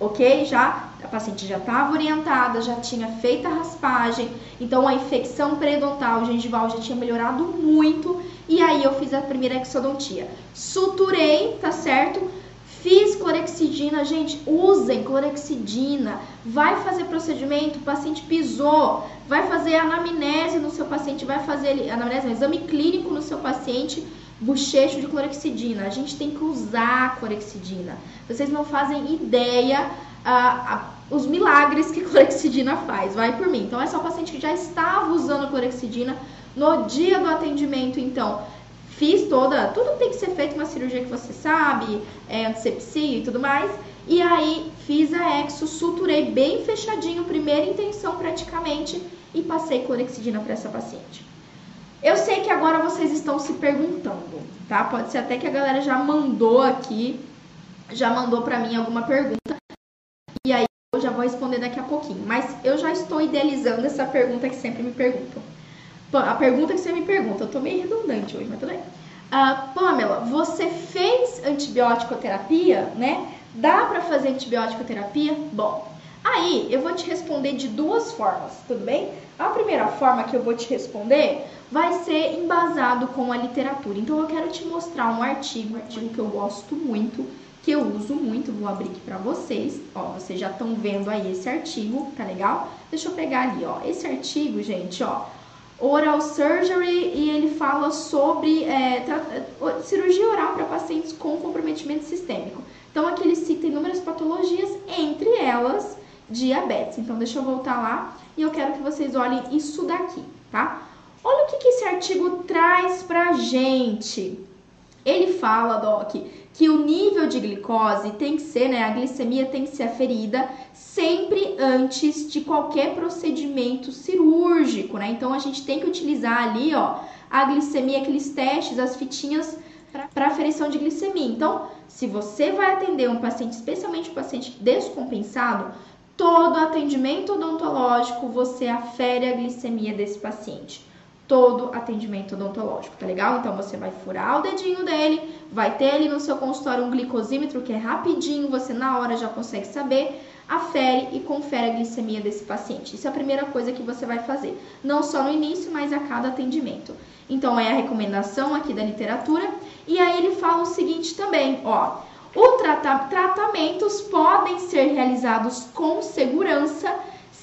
ok? Já a paciente já estava orientada, já tinha feito a raspagem, então a infecção periodontal gengival já tinha melhorado muito. E aí eu fiz a primeira exodontia. Suturei, tá certo? Fiz clorexidina, gente, usem clorexidina. Vai fazer procedimento, o paciente pisou, vai fazer anamnese no seu paciente, vai fazer anamnese, exame clínico no seu paciente, bochecho de clorexidina. A gente tem que usar clorexidina. Vocês não fazem ideia os milagres que [laughs] clorexidina faz. Vai por mim. Então, é uma paciente que já estava usando clorexidina no dia do atendimento, então fiz toda, tudo tem que ser feito uma cirurgia que você sabe, é, antisepsia e tudo mais. E aí fiz a exo, suturei bem fechadinho, primeira intenção praticamente, e passei clorexidina para essa paciente. Eu sei que agora vocês estão se perguntando, tá? Pode ser até que a galera já mandou aqui, já mandou para mim alguma pergunta. E aí eu já vou responder daqui a pouquinho. Mas eu já estou idealizando essa pergunta que sempre me perguntam. A pergunta que você me pergunta, eu tô meio redundante hoje, mas tudo bem. Uh, Pamela, você fez antibiótico terapia, né? Dá para fazer antibiótico terapia? Bom, aí eu vou te responder de duas formas, tudo bem? A primeira forma que eu vou te responder vai ser embasado com a literatura. Então eu quero te mostrar um artigo, um artigo que eu gosto muito, que eu uso muito, vou abrir aqui para vocês. Ó, vocês já estão vendo aí esse artigo, tá legal? Deixa eu pegar ali, ó. Esse artigo, gente, ó, Oral Surgery e ele fala sobre é, cirurgia oral para pacientes com comprometimento sistêmico. Então aqui ele cita inúmeras patologias, entre elas diabetes. Então deixa eu voltar lá e eu quero que vocês olhem isso daqui, tá? Olha o que, que esse artigo traz pra gente. Ele fala, Doc, que o nível de glicose tem que ser, né, a glicemia tem que ser aferida sempre antes de qualquer procedimento cirúrgico, né? Então a gente tem que utilizar ali, ó, a glicemia, aqueles testes, as fitinhas para aferição de glicemia. Então, se você vai atender um paciente, especialmente um paciente descompensado, todo atendimento odontológico você afere a glicemia desse paciente todo atendimento odontológico, tá legal? Então você vai furar o dedinho dele, vai ter ali no seu consultório um glicosímetro que é rapidinho, você na hora já consegue saber, afere e confere a glicemia desse paciente. Isso é a primeira coisa que você vai fazer, não só no início, mas a cada atendimento. Então é a recomendação aqui da literatura. E aí ele fala o seguinte também, ó, os trata tratamentos podem ser realizados com segurança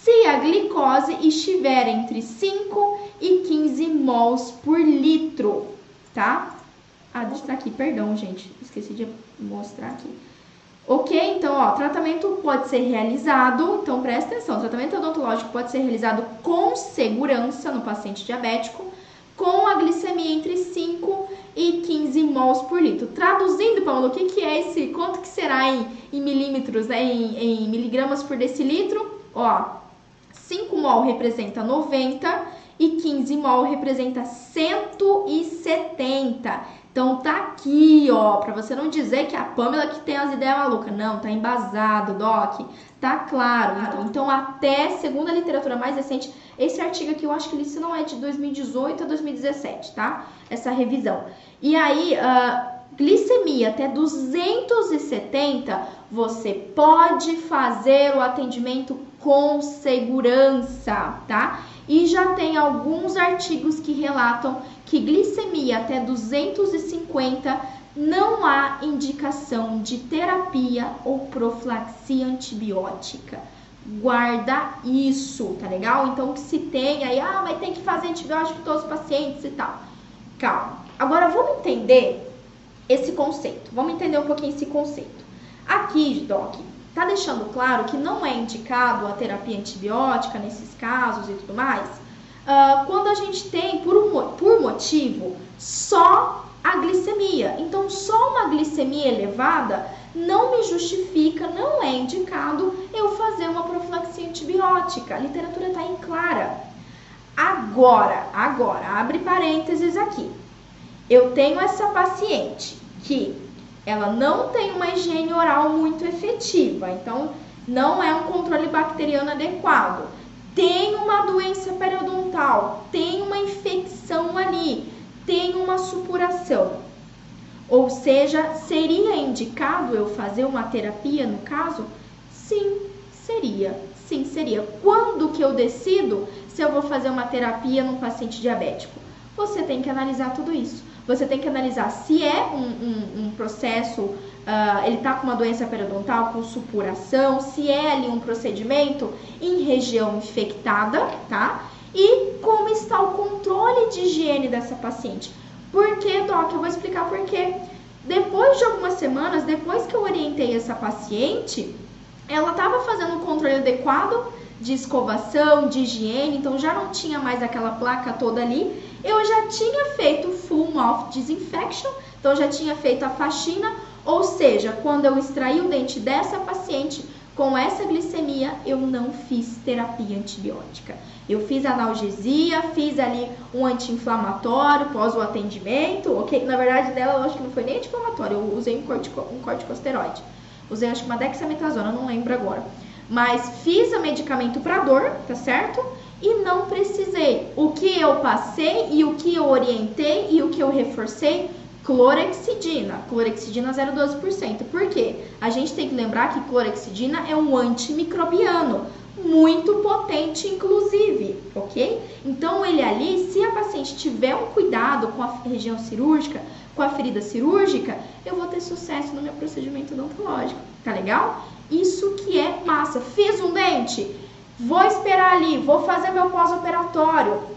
se a glicose estiver entre 5 e 15 mols por litro, tá? Ah, deixa eu aqui, perdão, gente, esqueci de mostrar aqui. Ok? Então, ó, tratamento pode ser realizado, então presta atenção, tratamento odontológico pode ser realizado com segurança no paciente diabético, com a glicemia entre 5 e 15 mols por litro. Traduzindo, Paulo, o que, que é esse, quanto que será em, em milímetros, né, em, em miligramas por decilitro? Ó, 5 mol representa 90 e 15 mol representa 170. Então tá aqui, ó, para você não dizer que é a Pamela que tem as ideias malucas. Não, tá embasado, Doc. Tá claro. Então, até segundo a literatura mais recente, esse artigo aqui eu acho que ele não é de 2018 a 2017, tá? Essa revisão. E aí, uh, glicemia até 270, você pode fazer o atendimento com segurança, tá? E já tem alguns artigos que relatam que glicemia até 250 não há indicação de terapia ou profilaxia antibiótica. Guarda isso, tá legal? Então que se tem aí, ah, mas tem que fazer antibiótico todos os pacientes e tal. Calma. Agora vamos entender esse conceito. Vamos entender um pouquinho esse conceito. Aqui, Doc, tá deixando claro que não é indicado a terapia antibiótica nesses casos e tudo mais. Uh, quando a gente tem, por, um, por motivo, só a glicemia. Então, só uma glicemia elevada não me justifica, não é indicado eu fazer uma profilaxia antibiótica. A literatura está em clara. Agora, agora, abre parênteses aqui. Eu tenho essa paciente que ela não tem uma higiene oral muito efetiva, então não é um controle bacteriano adequado. Tem uma doença periodontal, tem uma infecção ali, tem uma supuração. Ou seja, seria indicado eu fazer uma terapia no caso? Sim, seria. Sim, seria. Quando que eu decido se eu vou fazer uma terapia num paciente diabético? Você tem que analisar tudo isso. Você tem que analisar se é um, um, um processo, uh, ele está com uma doença periodontal, com supuração, se é ali um procedimento em região infectada, tá? E como está o controle de higiene dessa paciente. Por que, Doc? Eu vou explicar por quê. Depois de algumas semanas, depois que eu orientei essa paciente, ela estava fazendo um controle adequado de escovação, de higiene, então já não tinha mais aquela placa toda ali. Eu já tinha feito full mouth disinfection, então já tinha feito a faxina, ou seja, quando eu extraí o dente dessa paciente com essa glicemia, eu não fiz terapia antibiótica. Eu fiz analgesia, fiz ali um anti-inflamatório pós o atendimento, ok? Na verdade, dela, eu acho que não foi nem anti-inflamatório, eu usei um, cortico, um corticosteroide. Usei, acho que uma dexametasona, não lembro agora. Mas fiz o medicamento para dor, tá certo? E não precisei. O que eu passei e o que eu orientei e o que eu reforcei clorexidina, clorexidina 0,12%. Por quê? A gente tem que lembrar que clorexidina é um antimicrobiano, muito potente, inclusive, ok? Então, ele ali, se a paciente tiver um cuidado com a região cirúrgica, com a ferida cirúrgica, eu vou ter sucesso no meu procedimento odontológico, tá legal? Isso que é massa. Fiz um dente, vou esperar ali, vou fazer meu pós-operatório.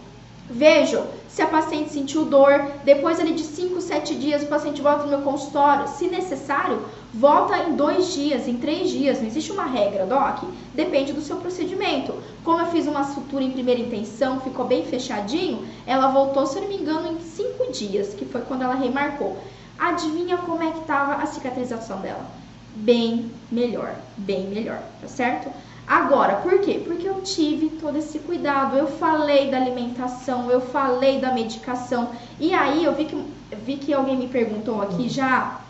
Vejo se a paciente sentiu dor, depois ali de 5, 7 dias o paciente volta no meu consultório. Se necessário, volta em dois dias, em três dias. Não existe uma regra, Doc. Depende do seu procedimento. Como eu fiz uma sutura em primeira intenção, ficou bem fechadinho, ela voltou, se eu não me engano, em cinco dias, que foi quando ela remarcou. Adivinha como é que estava a cicatrização dela? Bem melhor, bem melhor, tá certo? Agora, por quê? Porque eu tive todo esse cuidado, eu falei da alimentação, eu falei da medicação, e aí eu vi que, vi que alguém me perguntou aqui já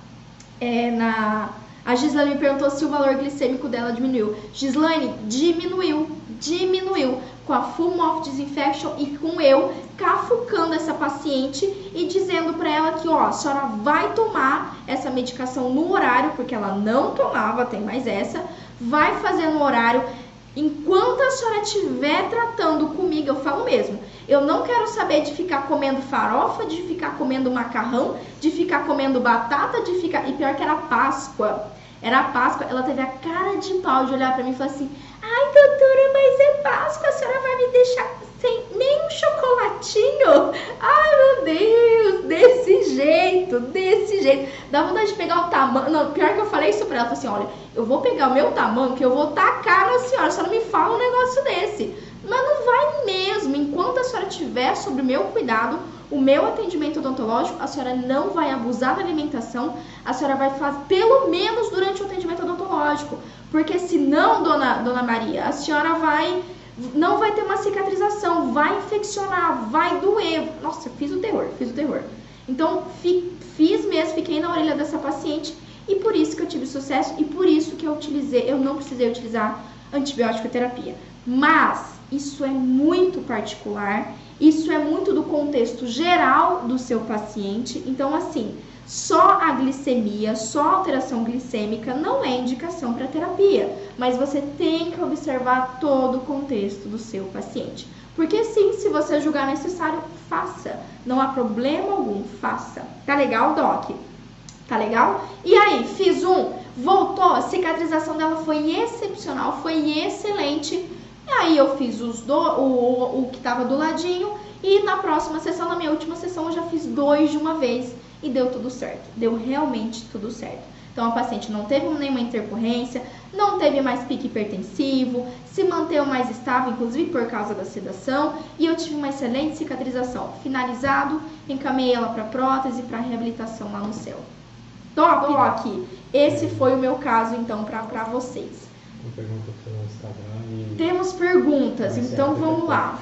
é, na. A Gislaine me perguntou se o valor glicêmico dela diminuiu. Gislaine, diminuiu, diminuiu com a Full Mouth Disinfection e com eu cafucando essa paciente e dizendo para ela que, ó, a senhora vai tomar essa medicação no horário, porque ela não tomava, tem mais essa, vai fazer no horário. Enquanto a senhora estiver tratando comigo, eu falo mesmo, eu não quero saber de ficar comendo farofa, de ficar comendo macarrão, de ficar comendo batata, de ficar. E pior que era Páscoa. Era Páscoa, ela teve a cara de pau de olhar para mim e falar assim: Ai, doutora, mas é Páscoa, a senhora vai me deixar sem nem um chocolatinho? Ai, meu Deus, desse jeito, desse jeito. Dá vontade de pegar o tamanho. Não, pior que eu falei isso pra ela, assim: olha, eu vou pegar o meu tamanho que eu vou tacar na senhora, a senhora me fala um negócio desse. Mas não vai mesmo, enquanto a senhora tiver sobre o meu cuidado, o meu atendimento odontológico, a senhora não vai abusar da alimentação, a senhora vai fazer pelo menos durante o atendimento odontológico. Porque senão, dona, dona Maria, a senhora vai. Não vai ter uma cicatrização, vai infeccionar, vai doer. Nossa, fiz o terror, fiz o terror. Então, fi, fiz mesmo, fiquei na orelha dessa paciente e por isso que eu tive sucesso e por isso que eu utilizei, eu não precisei utilizar antibiótico terapia. Mas isso é muito particular, isso é muito do contexto geral do seu paciente. Então, assim, só a glicemia, só a alteração glicêmica não é indicação para terapia, mas você tem que observar todo o contexto do seu paciente. Porque sim, se você julgar necessário, faça. Não há problema algum, faça. Tá legal, Doc? Tá legal? E aí, fiz um, voltou, a cicatrização dela foi excepcional, foi excelente. E aí eu fiz os do, o, o, que tava do ladinho e na próxima sessão, na minha última sessão, eu já fiz dois de uma vez e deu tudo certo. Deu realmente tudo certo. Então a paciente não teve nenhuma intercorrência, não teve mais pique hipertensivo, se manteve mais estável, inclusive por causa da sedação, e eu tive uma excelente cicatrização. Finalizado, encaminhei ela para prótese, para reabilitação lá no céu. Top, aqui. Esse foi o meu caso, então, para vocês. Pergunta no. Temos perguntas, então vamos lá.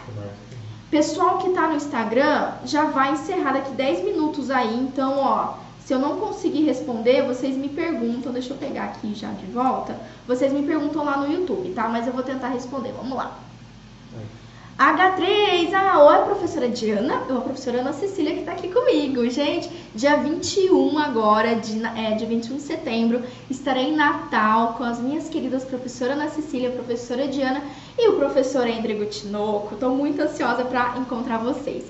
Pessoal que está no Instagram já vai encerrar daqui 10 minutos aí, então, ó, se eu não conseguir responder, vocês me perguntam, deixa eu pegar aqui já de volta. Vocês me perguntam lá no YouTube, tá? Mas eu vou tentar responder. Vamos lá. H3, ah, oi, professora Diana, ou a professora Ana Cecília que está aqui comigo, gente. Dia 21 agora, de, é, dia 21 de setembro, estarei em Natal com as minhas queridas professora Ana Cecília, professora Diana e o professor André Tinoco. Estou muito ansiosa para encontrar vocês.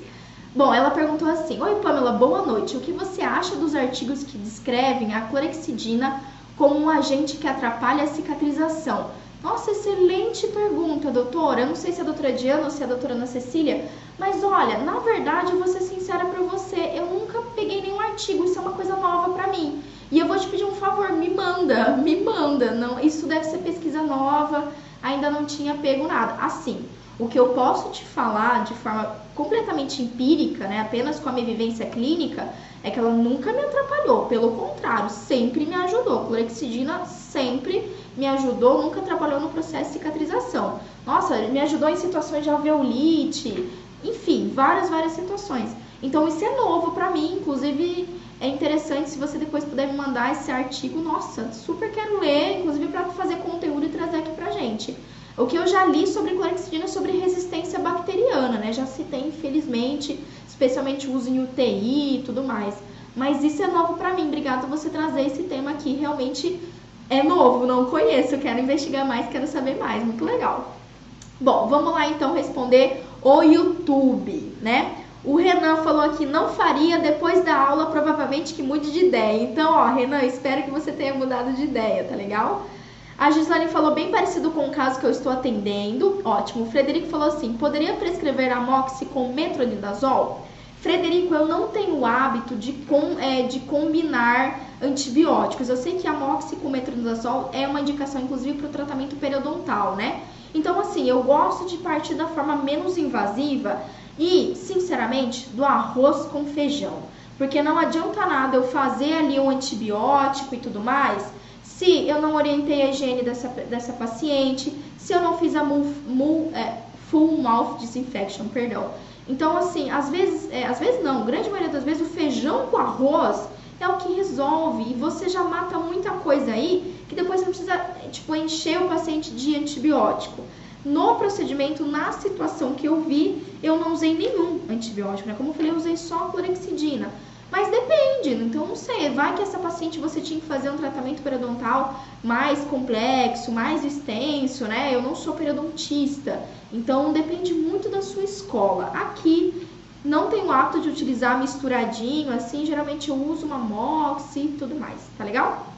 Bom, ela perguntou assim: Oi, Pamela, boa noite. O que você acha dos artigos que descrevem a clorexidina como um agente que atrapalha a cicatrização? Nossa, excelente pergunta, doutora. Eu não sei se é a doutora Diana ou se é a doutora Ana Cecília, mas olha, na verdade, eu vou ser sincera para você, eu nunca peguei nenhum artigo, isso é uma coisa nova para mim. E eu vou te pedir um favor, me manda, me manda. Não, isso deve ser pesquisa nova, ainda não tinha pego nada. Assim, o que eu posso te falar de forma completamente empírica, né, apenas com a minha vivência clínica, é que ela nunca me atrapalhou, pelo contrário, sempre me ajudou. Clorexidina sempre me ajudou, nunca atrapalhou no processo de cicatrização. Nossa, me ajudou em situações de alveolite, enfim, várias, várias situações. Então isso é novo para mim, inclusive é interessante se você depois puder me mandar esse artigo. Nossa, super quero ler, inclusive para fazer conteúdo e trazer aqui pra gente. O que eu já li sobre clorexidina é sobre resistência bacteriana, né? Já citei, infelizmente, especialmente uso em UTI e tudo mais. Mas isso é novo para mim. Obrigada por você trazer esse tema aqui. Realmente é novo, não conheço, quero investigar mais, quero saber mais, muito legal. Bom, vamos lá então responder o YouTube, né? O Renan falou aqui, não faria depois da aula, provavelmente que mude de ideia. Então, ó, Renan, espero que você tenha mudado de ideia, tá legal? A Gislaine falou bem parecido com o caso que eu estou atendendo. Ótimo. O Frederico falou assim: poderia prescrever amoxi com metronidazol? Frederico, eu não tenho o hábito de, com, é, de combinar antibióticos. Eu sei que a moxiclometronidazol é uma indicação, inclusive, para o tratamento periodontal, né? Então, assim, eu gosto de partir da forma menos invasiva e, sinceramente, do arroz com feijão. Porque não adianta nada eu fazer ali um antibiótico e tudo mais se eu não orientei a higiene dessa, dessa paciente, se eu não fiz a é, full mouth disinfection, perdão. Então, assim, às vezes, é, às vezes não, grande maioria das vezes o feijão com arroz é o que resolve. E você já mata muita coisa aí que depois você precisa, tipo, encher o paciente de antibiótico. No procedimento, na situação que eu vi, eu não usei nenhum antibiótico, né? Como eu falei, eu usei só clorexidina. Mas depende, então não sei, vai que essa paciente você tinha que fazer um tratamento periodontal mais complexo, mais extenso, né? Eu não sou periodontista, então depende muito da sua escola. Aqui não tenho hábito de utilizar misturadinho, assim, geralmente eu uso uma mox e tudo mais, tá legal?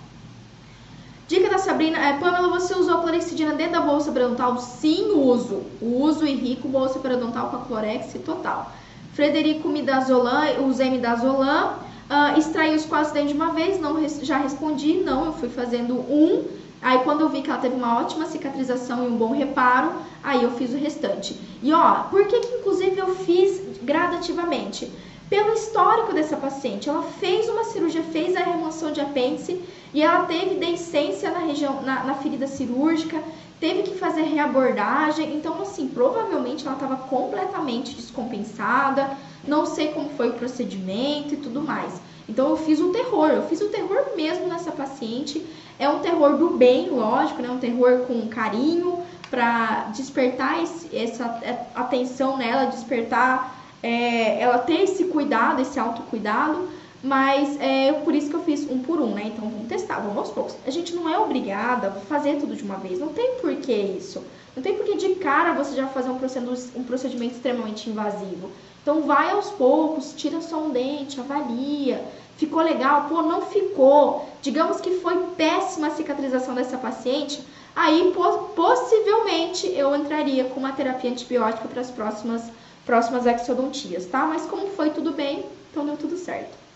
Dica da Sabrina, é, Pamela, você usou clorexidina dentro da bolsa periodontal? Sim, uso. Uso e rico bolsa periodontal com a clorex total. Frederico Midazolam, usei Midazolam, uh, extraí os quatro dentes de uma vez, não já respondi, não, eu fui fazendo um, Aí quando eu vi que ela teve uma ótima cicatrização e um bom reparo, aí eu fiz o restante. E ó, por que que inclusive eu fiz gradativamente? Pelo histórico dessa paciente, ela fez uma cirurgia, fez a remoção de apêndice e ela teve deiscência na região, na, na ferida cirúrgica, teve que fazer reabordagem, então assim, provavelmente ela estava completamente descompensada, não sei como foi o procedimento e tudo mais. Então eu fiz o terror, eu fiz o terror mesmo nessa paciente. É um terror do bem, lógico, né? Um terror com carinho para despertar esse, essa atenção nela, despertar é, ela ter esse cuidado, esse autocuidado. Mas é por isso que eu fiz um por um, né? Então vamos testar, vamos aos poucos. A gente não é obrigada a fazer tudo de uma vez, não tem por que isso. Não tem por que de cara você já fazer um procedimento, um procedimento extremamente invasivo. Então vai aos poucos, tira só um dente, avalia. Ficou legal? Pô, não ficou. Digamos que foi péssima a cicatrização dessa paciente. Aí possivelmente eu entraria com uma terapia antibiótica para as próximas, próximas exodontias, tá? Mas como foi tudo bem, então deu tudo certo.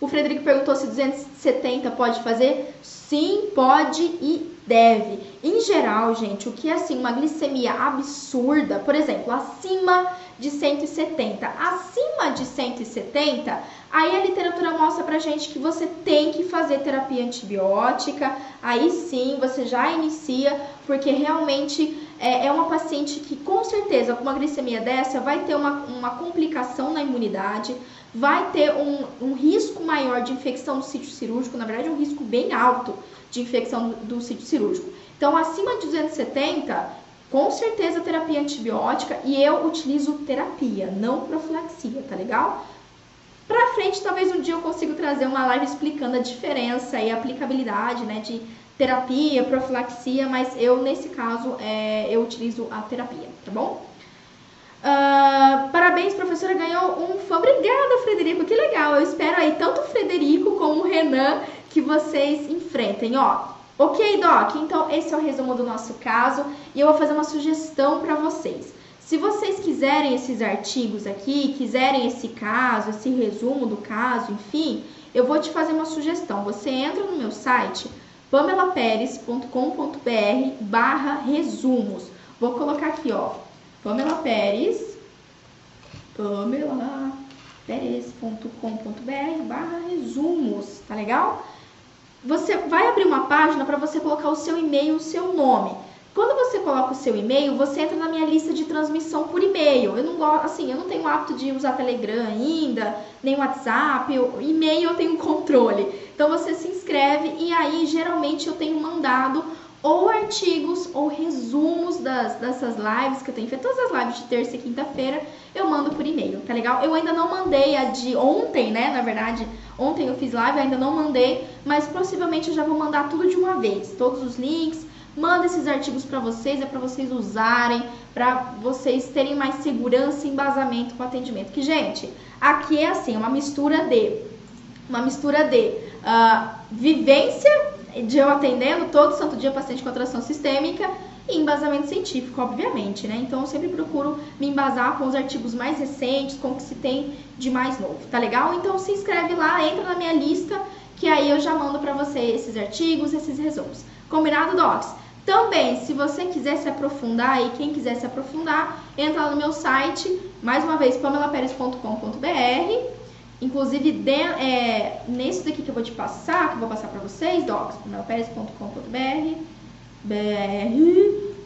O Frederico perguntou se 270 pode fazer. Sim, pode e deve. Em geral, gente, o que é assim uma glicemia absurda, por exemplo, acima de 170, acima de 170, aí a literatura mostra pra gente que você tem que fazer terapia antibiótica. Aí sim, você já inicia, porque realmente é, é uma paciente que com certeza com uma glicemia dessa vai ter uma, uma complicação na imunidade vai ter um, um risco maior de infecção do sítio cirúrgico, na verdade, um risco bem alto de infecção do, do sítio cirúrgico. Então, acima de 270, com certeza terapia antibiótica e eu utilizo terapia, não profilaxia, tá legal? Pra frente, talvez um dia eu consiga trazer uma live explicando a diferença e a aplicabilidade, né, de terapia, profilaxia, mas eu, nesse caso, é, eu utilizo a terapia, tá bom? Uh, parabéns, professora, ganhou um fã. Obrigada, Frederico, que legal. Eu espero aí tanto o Frederico como o Renan que vocês enfrentem. Ó, ok, Doc? Então esse é o resumo do nosso caso e eu vou fazer uma sugestão para vocês. Se vocês quiserem esses artigos aqui, quiserem esse caso, esse resumo do caso, enfim, eu vou te fazer uma sugestão. Você entra no meu site pamelaperes.com.br barra resumos. Vou colocar aqui, ó, Pamela Pérez, pamelaperes.com.br barra resumos, tá legal? Você vai abrir uma página para você colocar o seu e-mail, o seu nome. Quando você coloca o seu e-mail, você entra na minha lista de transmissão por e-mail. Eu não gosto, assim, eu não tenho hábito de usar Telegram ainda, nem WhatsApp, e-mail eu tenho controle. Então você se inscreve e aí geralmente eu tenho mandado ou artigos ou resumos das, dessas lives que eu tenho feito, todas as lives de terça e quinta-feira, eu mando por e-mail, tá legal? Eu ainda não mandei a de ontem, né? Na verdade, ontem eu fiz live, ainda não mandei, mas possivelmente eu já vou mandar tudo de uma vez, todos os links, manda esses artigos para vocês, é para vocês usarem, para vocês terem mais segurança e embasamento com o atendimento. Que, gente, aqui é assim, uma mistura de uma mistura de uh, vivência de eu atendendo todo santo dia paciente com atração sistêmica e embasamento científico, obviamente, né? Então eu sempre procuro me embasar com os artigos mais recentes, com o que se tem de mais novo, tá legal? Então se inscreve lá, entra na minha lista, que aí eu já mando para você esses artigos, esses resumos. Combinado, Docs? Também, se você quiser se aprofundar e quem quiser se aprofundar, entra lá no meu site, mais uma vez, pamelaperes.com.br Inclusive, de, é, nesse daqui que eu vou te passar, que eu vou passar para vocês, docs.melperes.com.br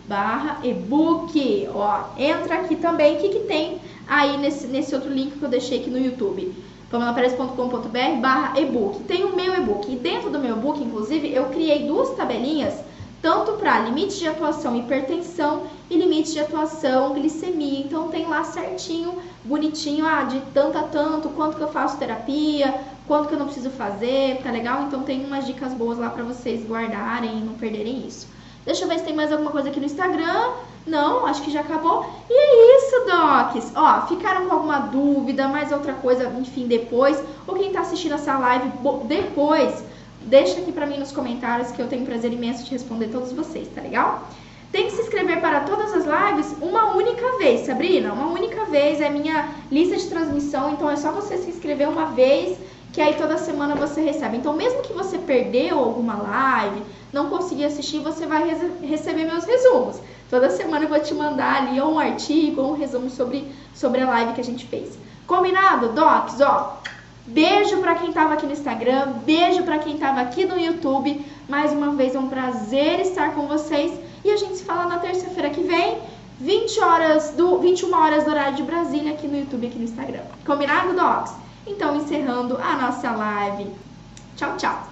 barra ebook. Ó, entra aqui também. O que, que tem aí nesse, nesse outro link que eu deixei aqui no YouTube? pamelaperes.com.br barra ebook. Tem o meu ebook. E dentro do meu ebook, inclusive, eu criei duas tabelinhas tanto para limite de atuação hipertensão e limite de atuação glicemia. Então tem lá certinho, bonitinho, ah, de tanto a tanto, quanto que eu faço terapia, quanto que eu não preciso fazer, tá legal? Então tem umas dicas boas lá para vocês guardarem e não perderem isso. Deixa eu ver se tem mais alguma coisa aqui no Instagram. Não, acho que já acabou. E é isso, docs. Ó, ficaram com alguma dúvida, mais outra coisa, enfim, depois. Ou quem tá assistindo essa live depois, Deixa aqui para mim nos comentários que eu tenho prazer imenso de responder todos vocês, tá legal? Tem que se inscrever para todas as lives uma única vez, Sabrina. Uma única vez é minha lista de transmissão, então é só você se inscrever uma vez que aí toda semana você recebe. Então, mesmo que você perdeu alguma live, não conseguir assistir, você vai receber meus resumos. Toda semana eu vou te mandar ali um artigo, um resumo sobre, sobre a live que a gente fez. Combinado, Docs? Ó, Beijo para quem estava aqui no Instagram, beijo para quem estava aqui no YouTube. Mais uma vez é um prazer estar com vocês e a gente se fala na terça-feira que vem, 20 horas do 21 horas do horário de Brasília aqui no YouTube aqui no Instagram. Combinado, docs? Então, encerrando a nossa live. Tchau, tchau.